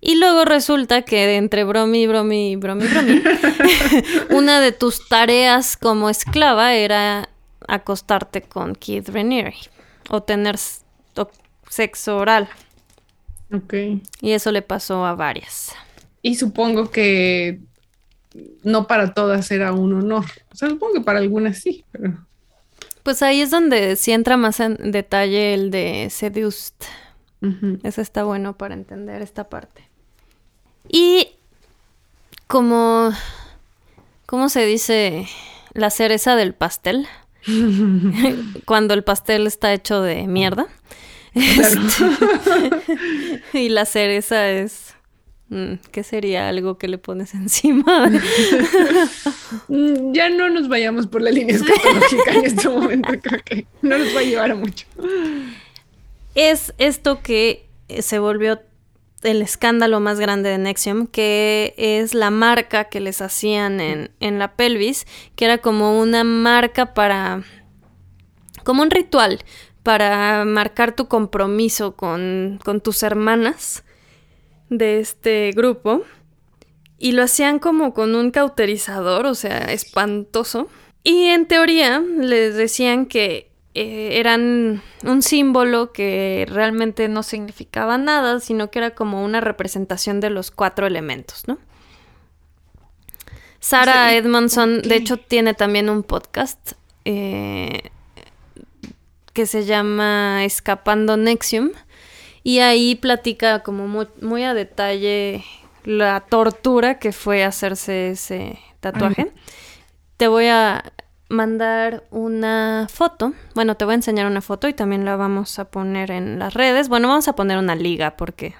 Y luego resulta que entre bromi, bromi, bromi, bromi, [LAUGHS] [LAUGHS] una de tus tareas como esclava era acostarte con Keith Raniere o tener sexo oral. Ok. Y eso le pasó a varias. Y supongo que no para todas era un honor. O sea, supongo que para algunas sí, pero. Pues ahí es donde sí entra más en detalle el de seduced. Eso está bueno para entender esta parte. Y como, ¿cómo se dice? La cereza del pastel. [LAUGHS] Cuando el pastel está hecho de mierda. Este, [LAUGHS] y la cereza es... mm, ¿Qué sería algo que le pones [LAUGHS] encima? Mm, Ya no nos vayamos por la línea escatológica en este [LAUGHS] momento, creo que no nos va a llevar a mucho. es esto que eh, se volvió el escándalo más grande de Nexium, que es la marca que les hacían en, en la pelvis, que era como una marca para... como un ritual para marcar tu compromiso con, con tus hermanas de este grupo. Y lo hacían como con un cauterizador, o sea, espantoso. Y en teoría les decían que eh, eran un símbolo que realmente no significaba nada, sino que era como una representación de los cuatro elementos, ¿no? Sarah Sí, Edmondson, de hecho, tiene también un podcast eh, que se llama Escapando Nexium. Y ahí platica como muy, muy a detalle la tortura que fue hacerse ese tatuaje. Te voy a mandar una foto. Bueno, te voy a enseñar una foto y también la vamos a poner en las redes. Bueno, vamos a poner una liga porque...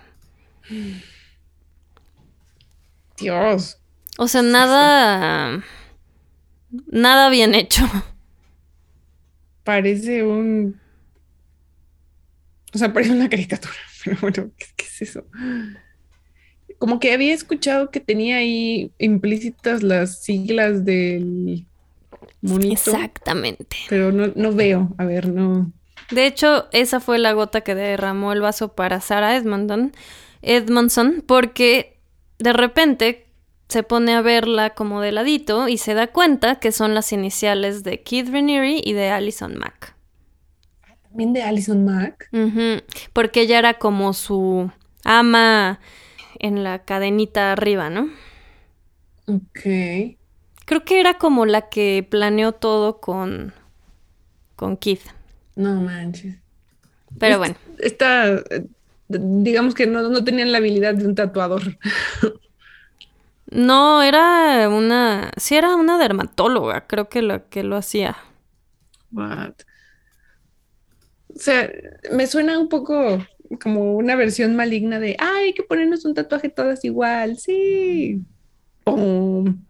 Dios. O sea, nada... Nada bien hecho. Parece un. O sea, parece una caricatura. [LAUGHS] Pero bueno, ¿qué, qué es eso? Como que había escuchado que tenía ahí implícitas las siglas del monito. Exactamente. Pero no, no veo. A ver, no. De hecho, esa fue la gota que derramó el vaso para Sarah Edmondson, Edmondson, porque de repente se pone a verla como de ladito y se da cuenta que son las iniciales de Keith Raniere y de Alison Mack. También de Alison Mack. Ujú, Porque ella era como su ama en la cadenita arriba, ¿no? Ok. Creo que era como la que planeó todo con, con Keith. No manches. Pero bueno. Esta, digamos que no, no tenían la habilidad de un tatuador. No, era una. Sí, era una dermatóloga, creo que lo que lo hacía. What? O sea, me suena un poco como una versión maligna de, ay, hay que ponernos un tatuaje todas igual, sí. Pum.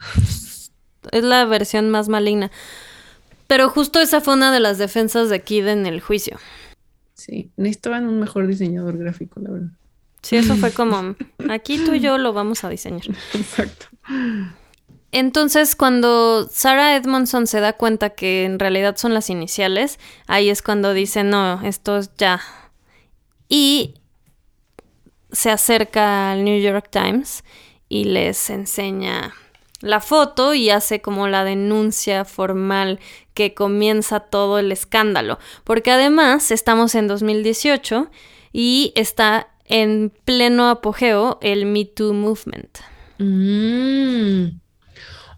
Es la versión más maligna. Pero justo esa fue una de las defensas de Kid en el juicio. Sí, necesitaban un mejor diseñador gráfico, la verdad. Sí, eso fue [LAUGHS] como, aquí tú y yo lo vamos a diseñar. Exacto. Entonces, cuando Sarah Edmondson se da cuenta que en realidad son las iniciales, ahí es cuando dice, no, esto es ya. Y se acerca al New York Times y les enseña la foto y hace como la denuncia formal que comienza todo el escándalo. Porque además estamos en 2018 y está en pleno apogeo el Me Too Movement. Mm.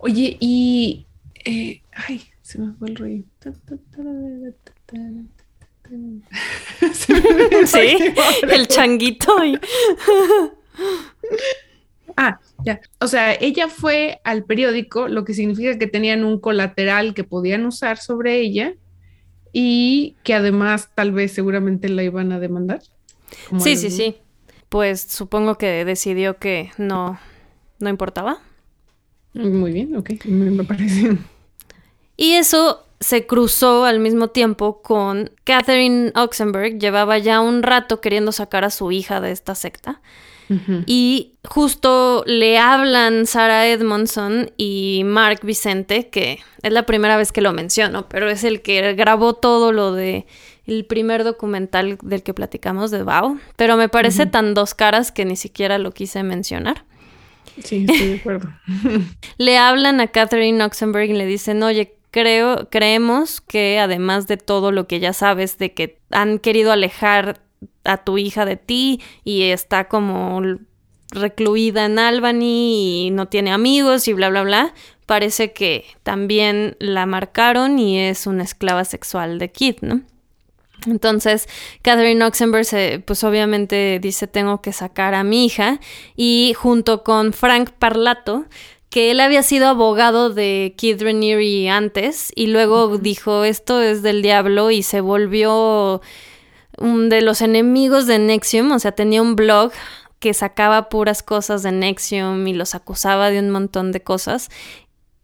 Oye, y... eh, ay, se me fue el rollo. Se me fue Sí, el changuito. y- [LAUGHS] Ah, Ya, o sea, ella fue al periódico, lo que significa que tenían un colateral que podían usar sobre ella y que además tal vez seguramente la iban a demandar. Sí, sí, sí. Pues supongo que decidió que no, no importaba. Muy bien, ok, me parece. Y eso se cruzó al mismo tiempo con Catherine Oxenberg. Llevaba ya un rato queriendo sacar a su hija de esta secta. Y justo le hablan Sarah Edmondson y Mark Vicente, que es la primera vez que lo menciono, pero es el que grabó todo lo de el primer documental del que platicamos de Bao. Pero me parece tan dos caras que ni siquiera lo quise mencionar. Sí, estoy de acuerdo. [LAUGHS] le hablan a Catherine Oxenberg y le dicen, oye, creo, creemos que además de todo lo que ya sabes de que han querido alejar a tu hija de ti y está como recluida en Albany y no tiene amigos y bla, bla, bla, parece que también la marcaron y es una esclava sexual de Kid, ¿no? Entonces, Catherine Oxenberg, pues obviamente dice, tengo que sacar a mi hija y junto con Frank Parlato, que él había sido abogado de Kid Raniere antes y luego dijo, esto es del diablo y se volvió un de los enemigos de Nexium, o sea, tenía un blog que sacaba puras cosas de Nexium y los acusaba de un montón de cosas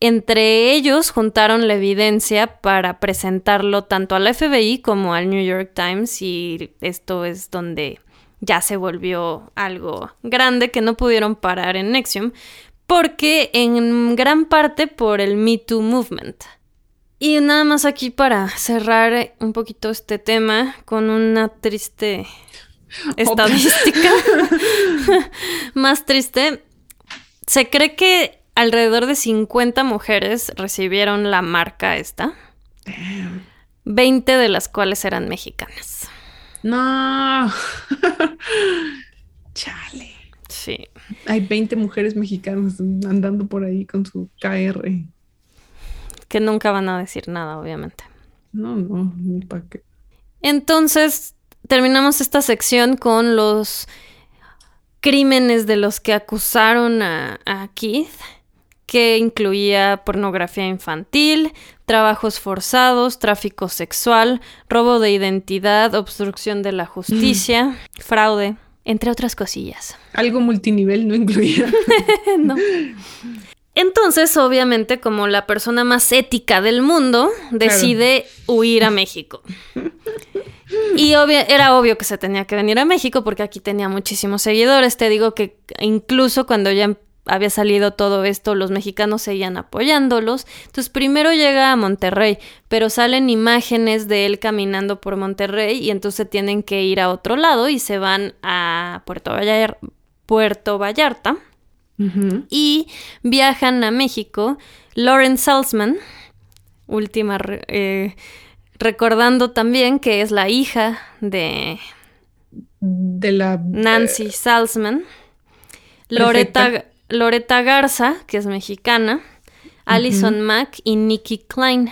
entre ellos juntaron la evidencia para presentarlo tanto al FBI como al New York Times y esto es donde ya se volvió algo grande que no pudieron parar en Nexium porque en gran parte por el Me Too Movement. Y nada más aquí para cerrar un poquito este tema con una triste estadística [LAUGHS] [LAUGHS] más triste. Se cree que alrededor de 50 mujeres recibieron la marca esta. 20 de las cuales eran mexicanas. No. [LAUGHS] Chale. Sí. Hay 20 mujeres mexicanas andando por ahí con su KR. Que nunca van a decir nada, obviamente. No, no, ni para qué. Entonces, terminamos esta sección con los crímenes de los que acusaron a, a Keith que incluía pornografía infantil, trabajos forzados, tráfico sexual, robo de identidad, obstrucción de la justicia, mm. fraude, entre otras cosillas. Algo multinivel no incluía. [LAUGHS] no. Entonces, obviamente, como la persona más ética del mundo, decide huir a México. Y era obvio que se tenía que venir a México porque aquí tenía muchísimos seguidores. Te digo que incluso cuando ya había salido todo esto, los mexicanos seguían apoyándolos. Entonces primero llega a Monterrey, pero salen imágenes de él caminando por Monterrey y entonces tienen que ir a otro lado y se van a Puerto, Puerto Vallarta y viajan a México. Lauren Salzman, última, eh, recordando también que es la hija de, de la Nancy eh, Salzman. Loretta, Loreta Garza, que es mexicana, Alison Mack y Nikki Klein.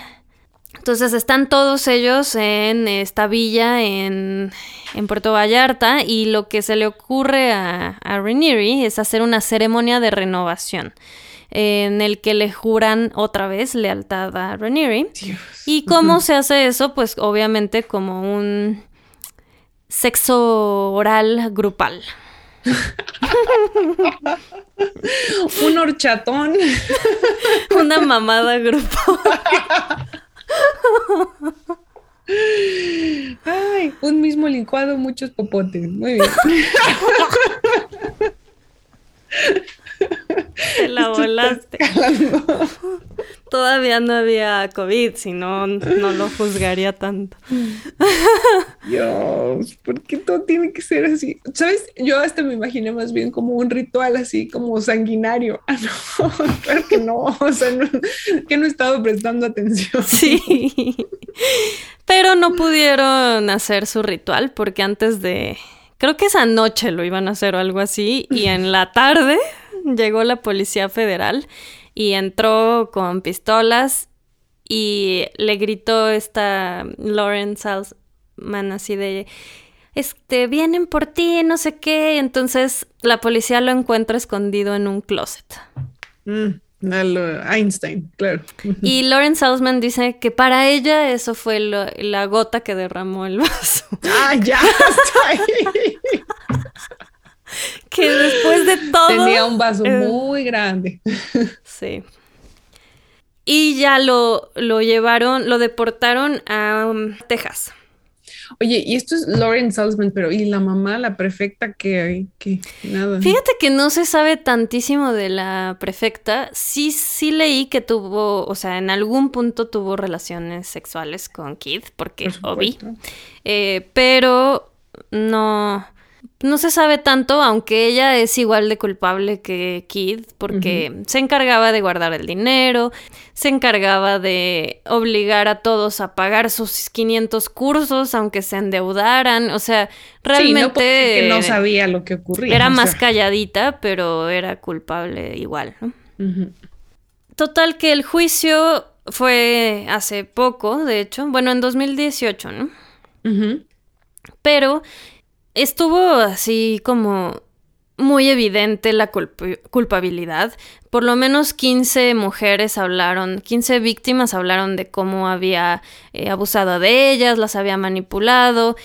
Entonces están todos ellos en esta villa en, Puerto Vallarta y lo que se le ocurre a, a es hacer una ceremonia de renovación en el que le juran otra vez lealtad a Ranieri. ¿Y cómo se hace eso? Pues obviamente como un sexo oral grupal. Un horchatón. Una mamada grupo. Ay, un mismo licuado, muchos popotes. Muy bien. [LAUGHS] Te [LAUGHS] la volaste. [LAUGHS] Todavía no había COVID, si no, no lo juzgaría tanto. [LAUGHS] Dios, ¿por qué todo tiene que ser así? ¿Sabes? Yo hasta me imaginé más bien como un ritual así, como sanguinario. Ah, no, claro que no, o sea, que no he estado prestando atención. Sí, pero no pudieron hacer su ritual porque antes de... Creo que esa noche lo iban a hacer o algo así y en la tarde llegó la Policía Federal y entró con pistolas y le gritó esta Lauren Salzman así de este, vienen por ti, no sé qué. Entonces la policía lo encuentra escondido en un closet. Mm, Einstein, claro. [LAUGHS] Y Lauren Salzman dice que para ella eso fue la gota que derramó el vaso. Ah, ya está ahí. [LAUGHS] [LAUGHS] que después de todo. Tenía un vaso eh, muy grande. [LAUGHS] Sí. Y ya lo, lo llevaron, lo deportaron a um, Texas. Oye, y esto es Lauren Salzman, pero ¿y la mamá, la prefecta que hay? Que nada. Fíjate que no se sabe tantísimo de la prefecta. Sí, sí leí que tuvo, o sea, en algún punto tuvo relaciones sexuales con Kid, porque Obi. Eh, pero no no se sabe tanto, aunque ella es igual de culpable que Kid, porque se encargaba de guardar el dinero, se encargaba de obligar a todos a pagar sus 500 cursos, aunque se endeudaran, o sea, realmente... no, no sabía lo que ocurría. Era más calladita, pero era culpable igual, ¿no? Total que el juicio fue hace poco, de hecho, bueno, en 2018, ¿no? Pero estuvo así como muy evidente la culpabilidad. Por lo menos 15 mujeres hablaron, 15 víctimas hablaron de cómo había eh, abusado de ellas, las había manipulado.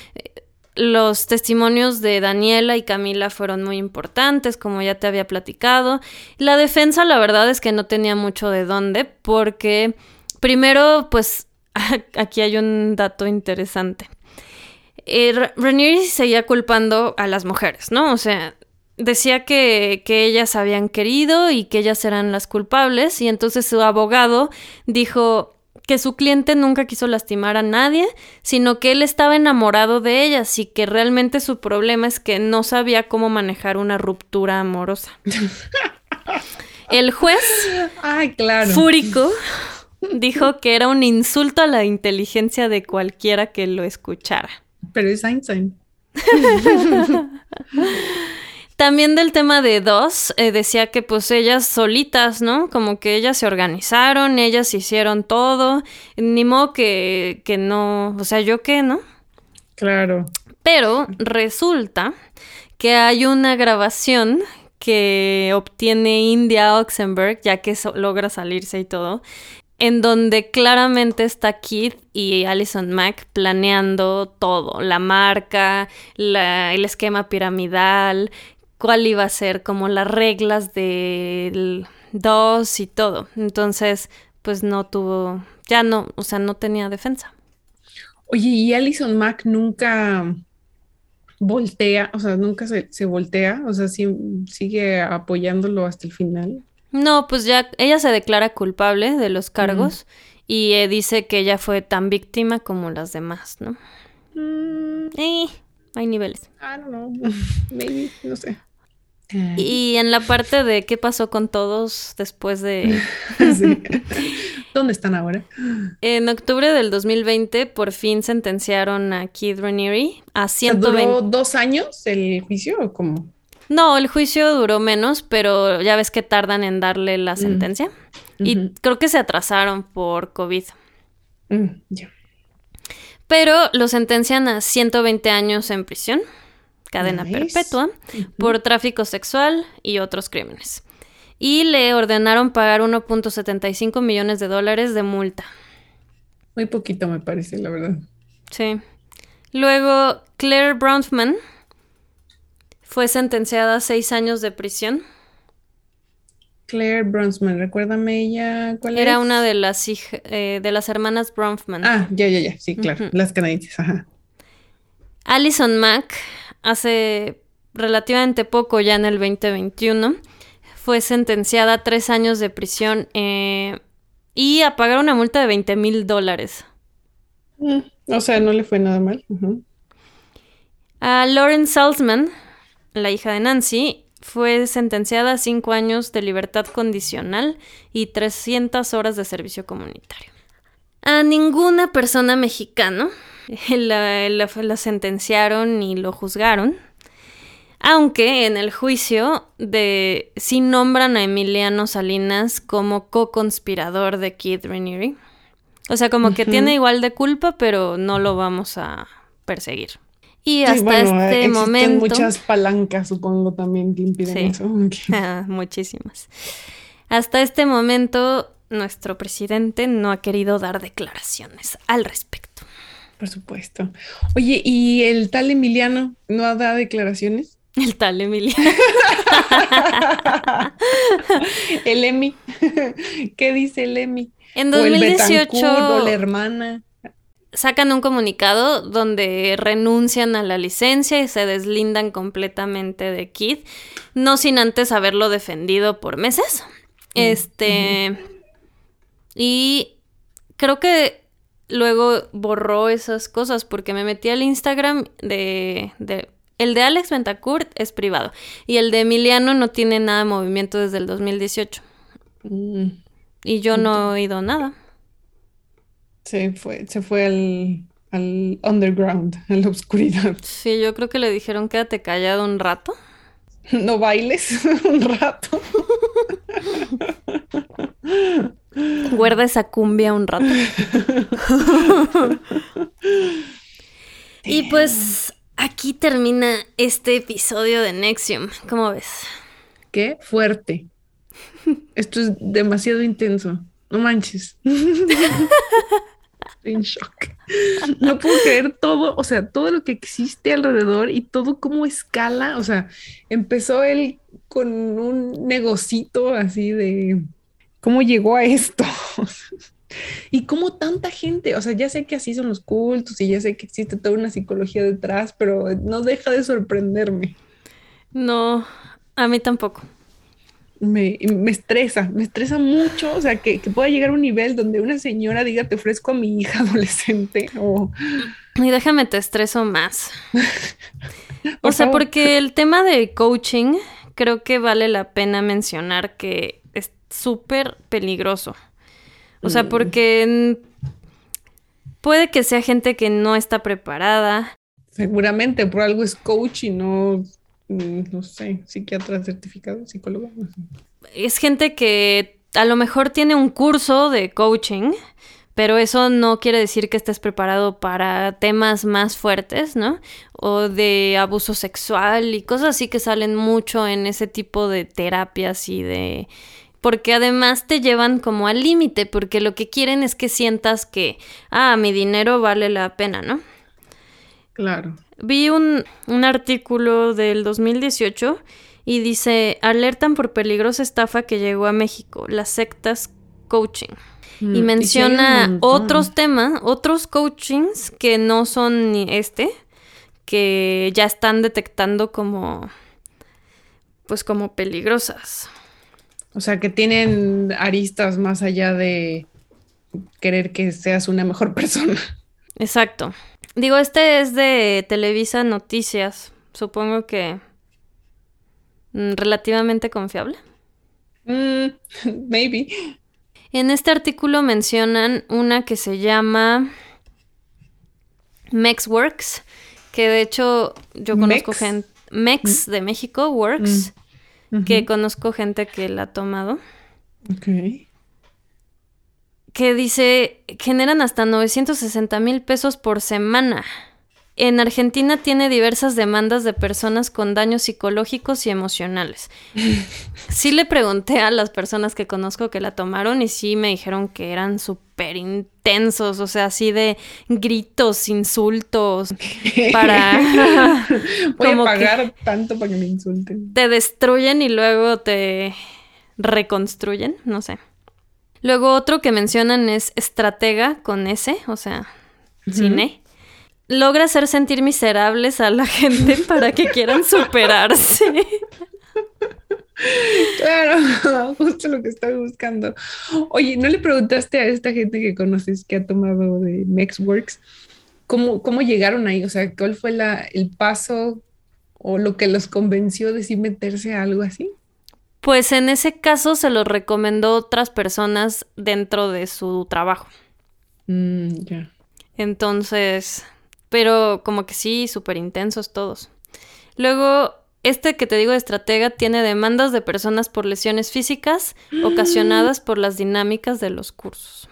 Los testimonios de Daniela y Camila fueron muy importantes, como ya te había platicado. La defensa, la verdad es que no tenía mucho de dónde, porque primero, pues [LAUGHS] aquí hay un dato interesante eh, seguía culpando a las mujeres, ¿no? O sea, decía que, que, ellas habían querido y que ellas eran las culpables y entonces su abogado dijo que su cliente nunca quiso lastimar a nadie, sino que él estaba enamorado de ellas y que realmente su problema es que no sabía cómo manejar una ruptura amorosa. [LAUGHS] El juez, Ay, claro. fúrico, dijo que era un insulto a la inteligencia de cualquiera que lo escuchara. Pero es Einstein. [LAUGHS] También del tema de dos, eh, decía que pues ellas solitas, ¿no? Como que ellas se organizaron, ellas hicieron todo, ni modo que, que no, o sea, yo qué, ¿no? Claro. Pero resulta que hay una grabación que obtiene India Oxenberg, ya que logra salirse y todo, en donde claramente está Keith y Alison Mack planeando todo, la marca, el esquema piramidal, cuál iba a ser, como las reglas del dos y todo. Entonces, pues no tuvo, ya no, o sea, no tenía defensa. Oye, ¿y Alison Mack nunca voltea, o sea, nunca se, se voltea, o sea, sigue apoyándolo hasta el final? No, pues ya ella se declara culpable de los cargos y eh, dice que ella fue tan víctima como las demás, ¿no? Mm. Eh, hay niveles. I don't know. [LAUGHS] Maybe, no sé. Y en la parte de qué pasó con todos después de... [LAUGHS] [LAUGHS] ¿Dónde están ahora? En octubre del 2020 por fin sentenciaron a Keith Raniere a 120... ¿Duró dos años el juicio o cómo? No, el juicio duró menos, pero ya ves que tardan en darle la mm. sentencia. Y creo que se atrasaron por COVID. Mm, pero lo sentencian a 120 años en prisión, cadena perpetua, por tráfico sexual y otros crímenes. Y le ordenaron pagar 1.75 millones de dólares de multa. Muy poquito me parece, la verdad. Sí. Luego, Claire Bronfman fue sentenciada a seis años de prisión. Claire Bronfman, recuérdame ella cuál Era una de las eh, de las hermanas Bronfman. Ah, ya, ya, ya, sí, claro, las canadienses, ajá. Alison Mack, hace relativamente poco, ya en el 2021, fue sentenciada a tres años de prisión eh, y a pagar una multa de 20 mil dólares. Mm, o sea, no le fue nada mal. A Lauren Salzman la hija de Nancy, fue sentenciada a cinco años de libertad condicional y 300 horas de servicio comunitario. A ninguna persona mexicana [LAUGHS] la, la, sentenciaron ni lo juzgaron, aunque en el juicio de sí nombran a Emiliano Salinas como co-conspirador de Keith Raniere. O sea, como que tiene igual de culpa, pero no lo vamos a perseguir. Y hasta este momento. muchas palancas, supongo, también que impiden eso. [LAUGHS] Ah, muchísimas. Hasta este momento, nuestro presidente no ha querido dar declaraciones al respecto. Por supuesto. Oye, ¿y el tal Emiliano no ha dado declaraciones? [LAUGHS] El tal Emiliano. [LAUGHS] el Emi. ¿Qué dice el Emi? En 2018. O, la hermana. Sacan un comunicado donde renuncian a la licencia y se deslindan completamente de Kid, no sin antes haberlo defendido por meses. Mm, este. Y creo que luego borró esas cosas porque me metí al Instagram de, el de Alex Ventacourt es privado y el de Emiliano no tiene nada de movimiento desde el 2018. Mm. Y yo no he oído nada. Sí, fue, se fue al, al underground, a la oscuridad. [LAUGHS] Sí, yo creo que le dijeron quédate callado un rato. No bailes [LAUGHS] un rato. [LAUGHS] Guarda esa cumbia un rato. y pues aquí termina este episodio de Nexium. ¿Cómo ves? Qué fuerte. Esto es demasiado intenso. No manches. En shock. No puedo creer todo, o sea, todo lo que existe alrededor y todo cómo escala. O sea, empezó él con un negocito así de cómo llegó a esto. [LAUGHS] y cómo tanta gente, o sea, ya sé que así son los cultos y ya sé que existe toda una psicología detrás, pero no deja de sorprenderme. No, a mí tampoco me, estresa, me estresa mucho, o sea, que, pueda llegar a un nivel donde una señora diga, te ofrezco a mi hija [LAUGHS] adolescente o... Y déjame, te estreso más. [LAUGHS] o sea, porque el tema de coaching creo que vale la pena mencionar que es súper peligroso. O sea, mm. porque puede que sea gente que no está preparada. Seguramente, por algo es coach y no no sé, psiquiatra certificado, psicólogo. Es gente que a lo mejor tiene un curso de coaching, pero eso no quiere decir que estés preparado para temas más fuertes, ¿no? O de abuso sexual y cosas así que salen mucho en ese tipo de terapias y de... Porque además te llevan como al límite, porque lo que quieren es que sientas que, ah, mi dinero vale la pena, ¿no? Claro. Vi un, artículo del 2018 y dice, alertan por peligrosa estafa que llegó a México, las sectas coaching. y mm, menciona otros temas, otros coachings que no son ni este, que ya están detectando como, pues como peligrosas. O sea, que tienen aristas más allá de querer que seas una mejor persona. Exacto. Digo, este es de Televisa Noticias. Supongo que mm, relativamente confiable. Mm, [LAUGHS] maybe. En este artículo mencionan una que se llama Mexworks, que de hecho yo conozco gente, Mex de México, Works, mm. que conozco gente que la ha tomado. Ok que dice generan hasta 960 mil pesos por semana. En Argentina tiene diversas demandas de personas con daños psicológicos y emocionales. [LAUGHS] Sí le pregunté a las personas que conozco que la tomaron y sí me dijeron que eran súper intensos, o sea, así de gritos, insultos, para... [LAUGHS] Voy a pagar tanto para que me insulten. Te destruyen y luego te reconstruyen, no sé. Luego otro que mencionan es estratega con S, o sea, cine. Logra hacer sentir miserables a la [LAUGHS] gente para que quieran superarse. Claro, [LAUGHS] justo lo que estoy buscando. Oye, ¿no le preguntaste a esta gente que conoces que ha tomado de Mexworks cómo, cómo llegaron ahí? O sea, ¿cuál fue la, el paso o lo que los convenció de sí meterse a algo así? Pues en ese caso se lo recomendó otras personas dentro de su trabajo. Mm, ya. Entonces, pero como que sí, súper intensos todos. Luego, este que te digo de estratega tiene demandas de personas por lesiones físicas [GASPS] ocasionadas por las dinámicas de los cursos.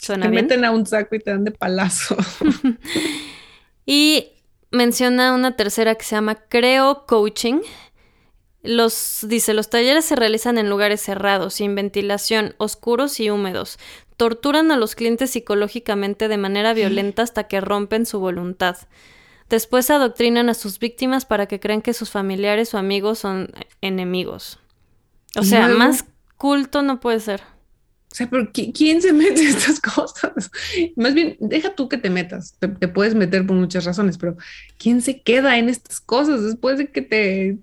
¿Suena te meten a un saco y te dan de palazo. [LAUGHS] y menciona una tercera que se llama Creo Coaching. Los, dice, los talleres se realizan en lugares cerrados, sin ventilación, oscuros y húmedos. Torturan a los clientes psicológicamente de manera violenta hasta que rompen su voluntad. Después adoctrinan a sus víctimas para que crean que sus familiares o amigos son enemigos. O sea, más culto no puede ser. O sea, pero ¿quién se [LAUGHS] mete en estas cosas? Más bien, deja tú que te metas. Te, te, puedes meter por muchas razones, pero ¿quién se queda en estas cosas después de que te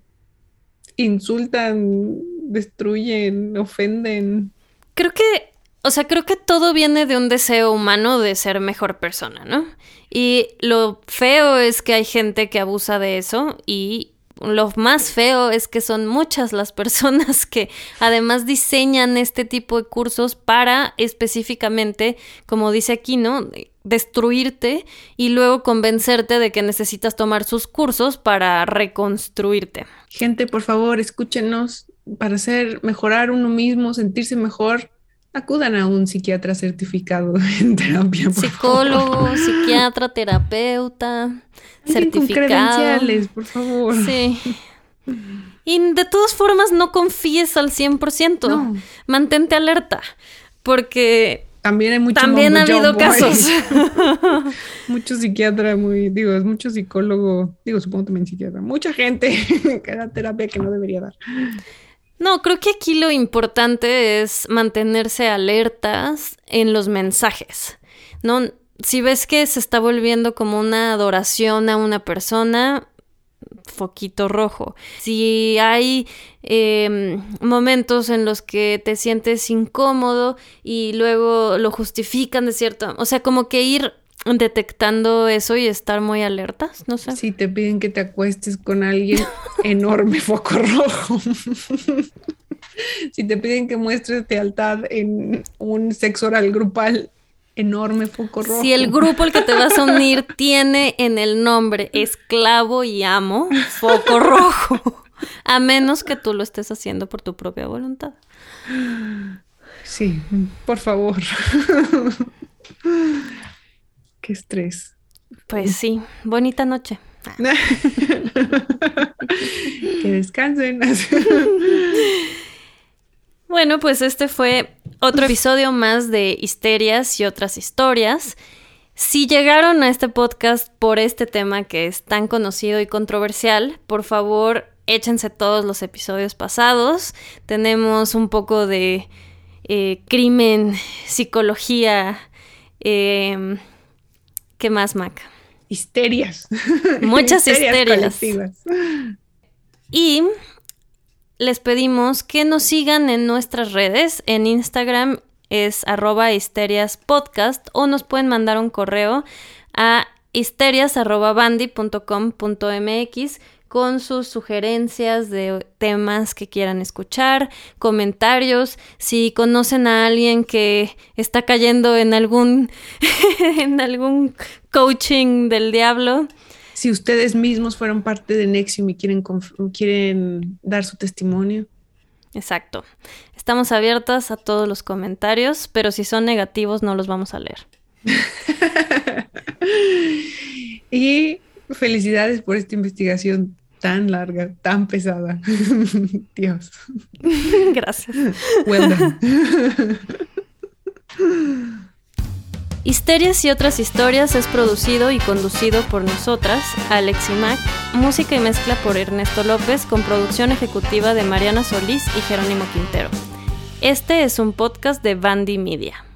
insultan, destruyen, ofenden? Creo que, o sea, creo que todo viene de un deseo humano de ser mejor persona, ¿no? Y lo feo es que hay gente que abusa de eso y lo más feo es que son muchas las [LAUGHS] personas que además diseñan este tipo de cursos para específicamente, como dice aquí, ¿no? Destruirte y luego convencerte de que necesitas tomar sus cursos para reconstruirte. Gente, por favor, escúchenos para hacer mejorar uno mismo, sentirse mejor acudan a un psiquiatra certificado [LAUGHS] en terapia. Psicólogo, psiquiatra, terapeuta, certificado. credenciales, por favor. Sí. Y de todas formas no confíes al 100%. Mantente alerta, porque también hay mucho También ha habido casos. [LAUGHS] mucho psiquiatra, muy, digo, es mucho psicólogo, digo, supongo también psiquiatra, mucha gente [LAUGHS] que da terapia que no debería dar. No, creo que aquí lo importante es mantenerse alertas en los mensajes. No, si ves que se está volviendo como una adoración a una persona, foquito rojo. Si hay em, momentos en los que te sientes incómodo y luego lo justifican de cierto, o sea, como que ir detectando eso y estar muy alertas, no sé. Si te piden que te acuestes con alguien, [LAUGHS] enorme foco rojo. [LAUGHS] si te piden que muestres lealtad en un sexo oral grupal, enorme foco rojo. Si el grupo al que te vas a unir [LAUGHS] tiene en el nombre esclavo y amo, foco rojo. A menos que tú lo estés haciendo por tu propia voluntad. Sí, por favor. [LAUGHS] Qué estrés. Pues sí, bonita noche. [LAUGHS] que descansen. Bueno, pues este fue otro episodio más de Histerias y otras historias. Si llegaron a este podcast por este tema que es tan conocido y controversial, por favor échense todos los episodios pasados. Tenemos un poco de eh, crimen, psicología, eh, ¿Qué más, Mac? Histerias. Muchas [LAUGHS] histerias. Y les pedimos que nos sigan en nuestras redes. En Instagram es arroba histeriaspodcast o nos pueden mandar un correo a histerias.bandy.com.mx con sus sugerencias de temas que quieran escuchar, comentarios, si conocen a alguien que está cayendo en algún [LAUGHS] en algún coaching del diablo. Si ustedes mismos fueron parte de Nexium y quieren quieren dar su testimonio. Exacto. Estamos abiertas a todos los comentarios, pero si son negativos no los vamos a leer. [LAUGHS] y Felicidades por esta investigación tan larga, tan pesada. [LAUGHS] Dios. [LAUGHS] Gracias. Well done. Histerias y otras historias es producido y conducido por nosotras, Alex y Mac, música y mezcla por Ernesto López con producción ejecutiva de Mariana Solís y Jerónimo Quintero. Este es un podcast de Bandy Media.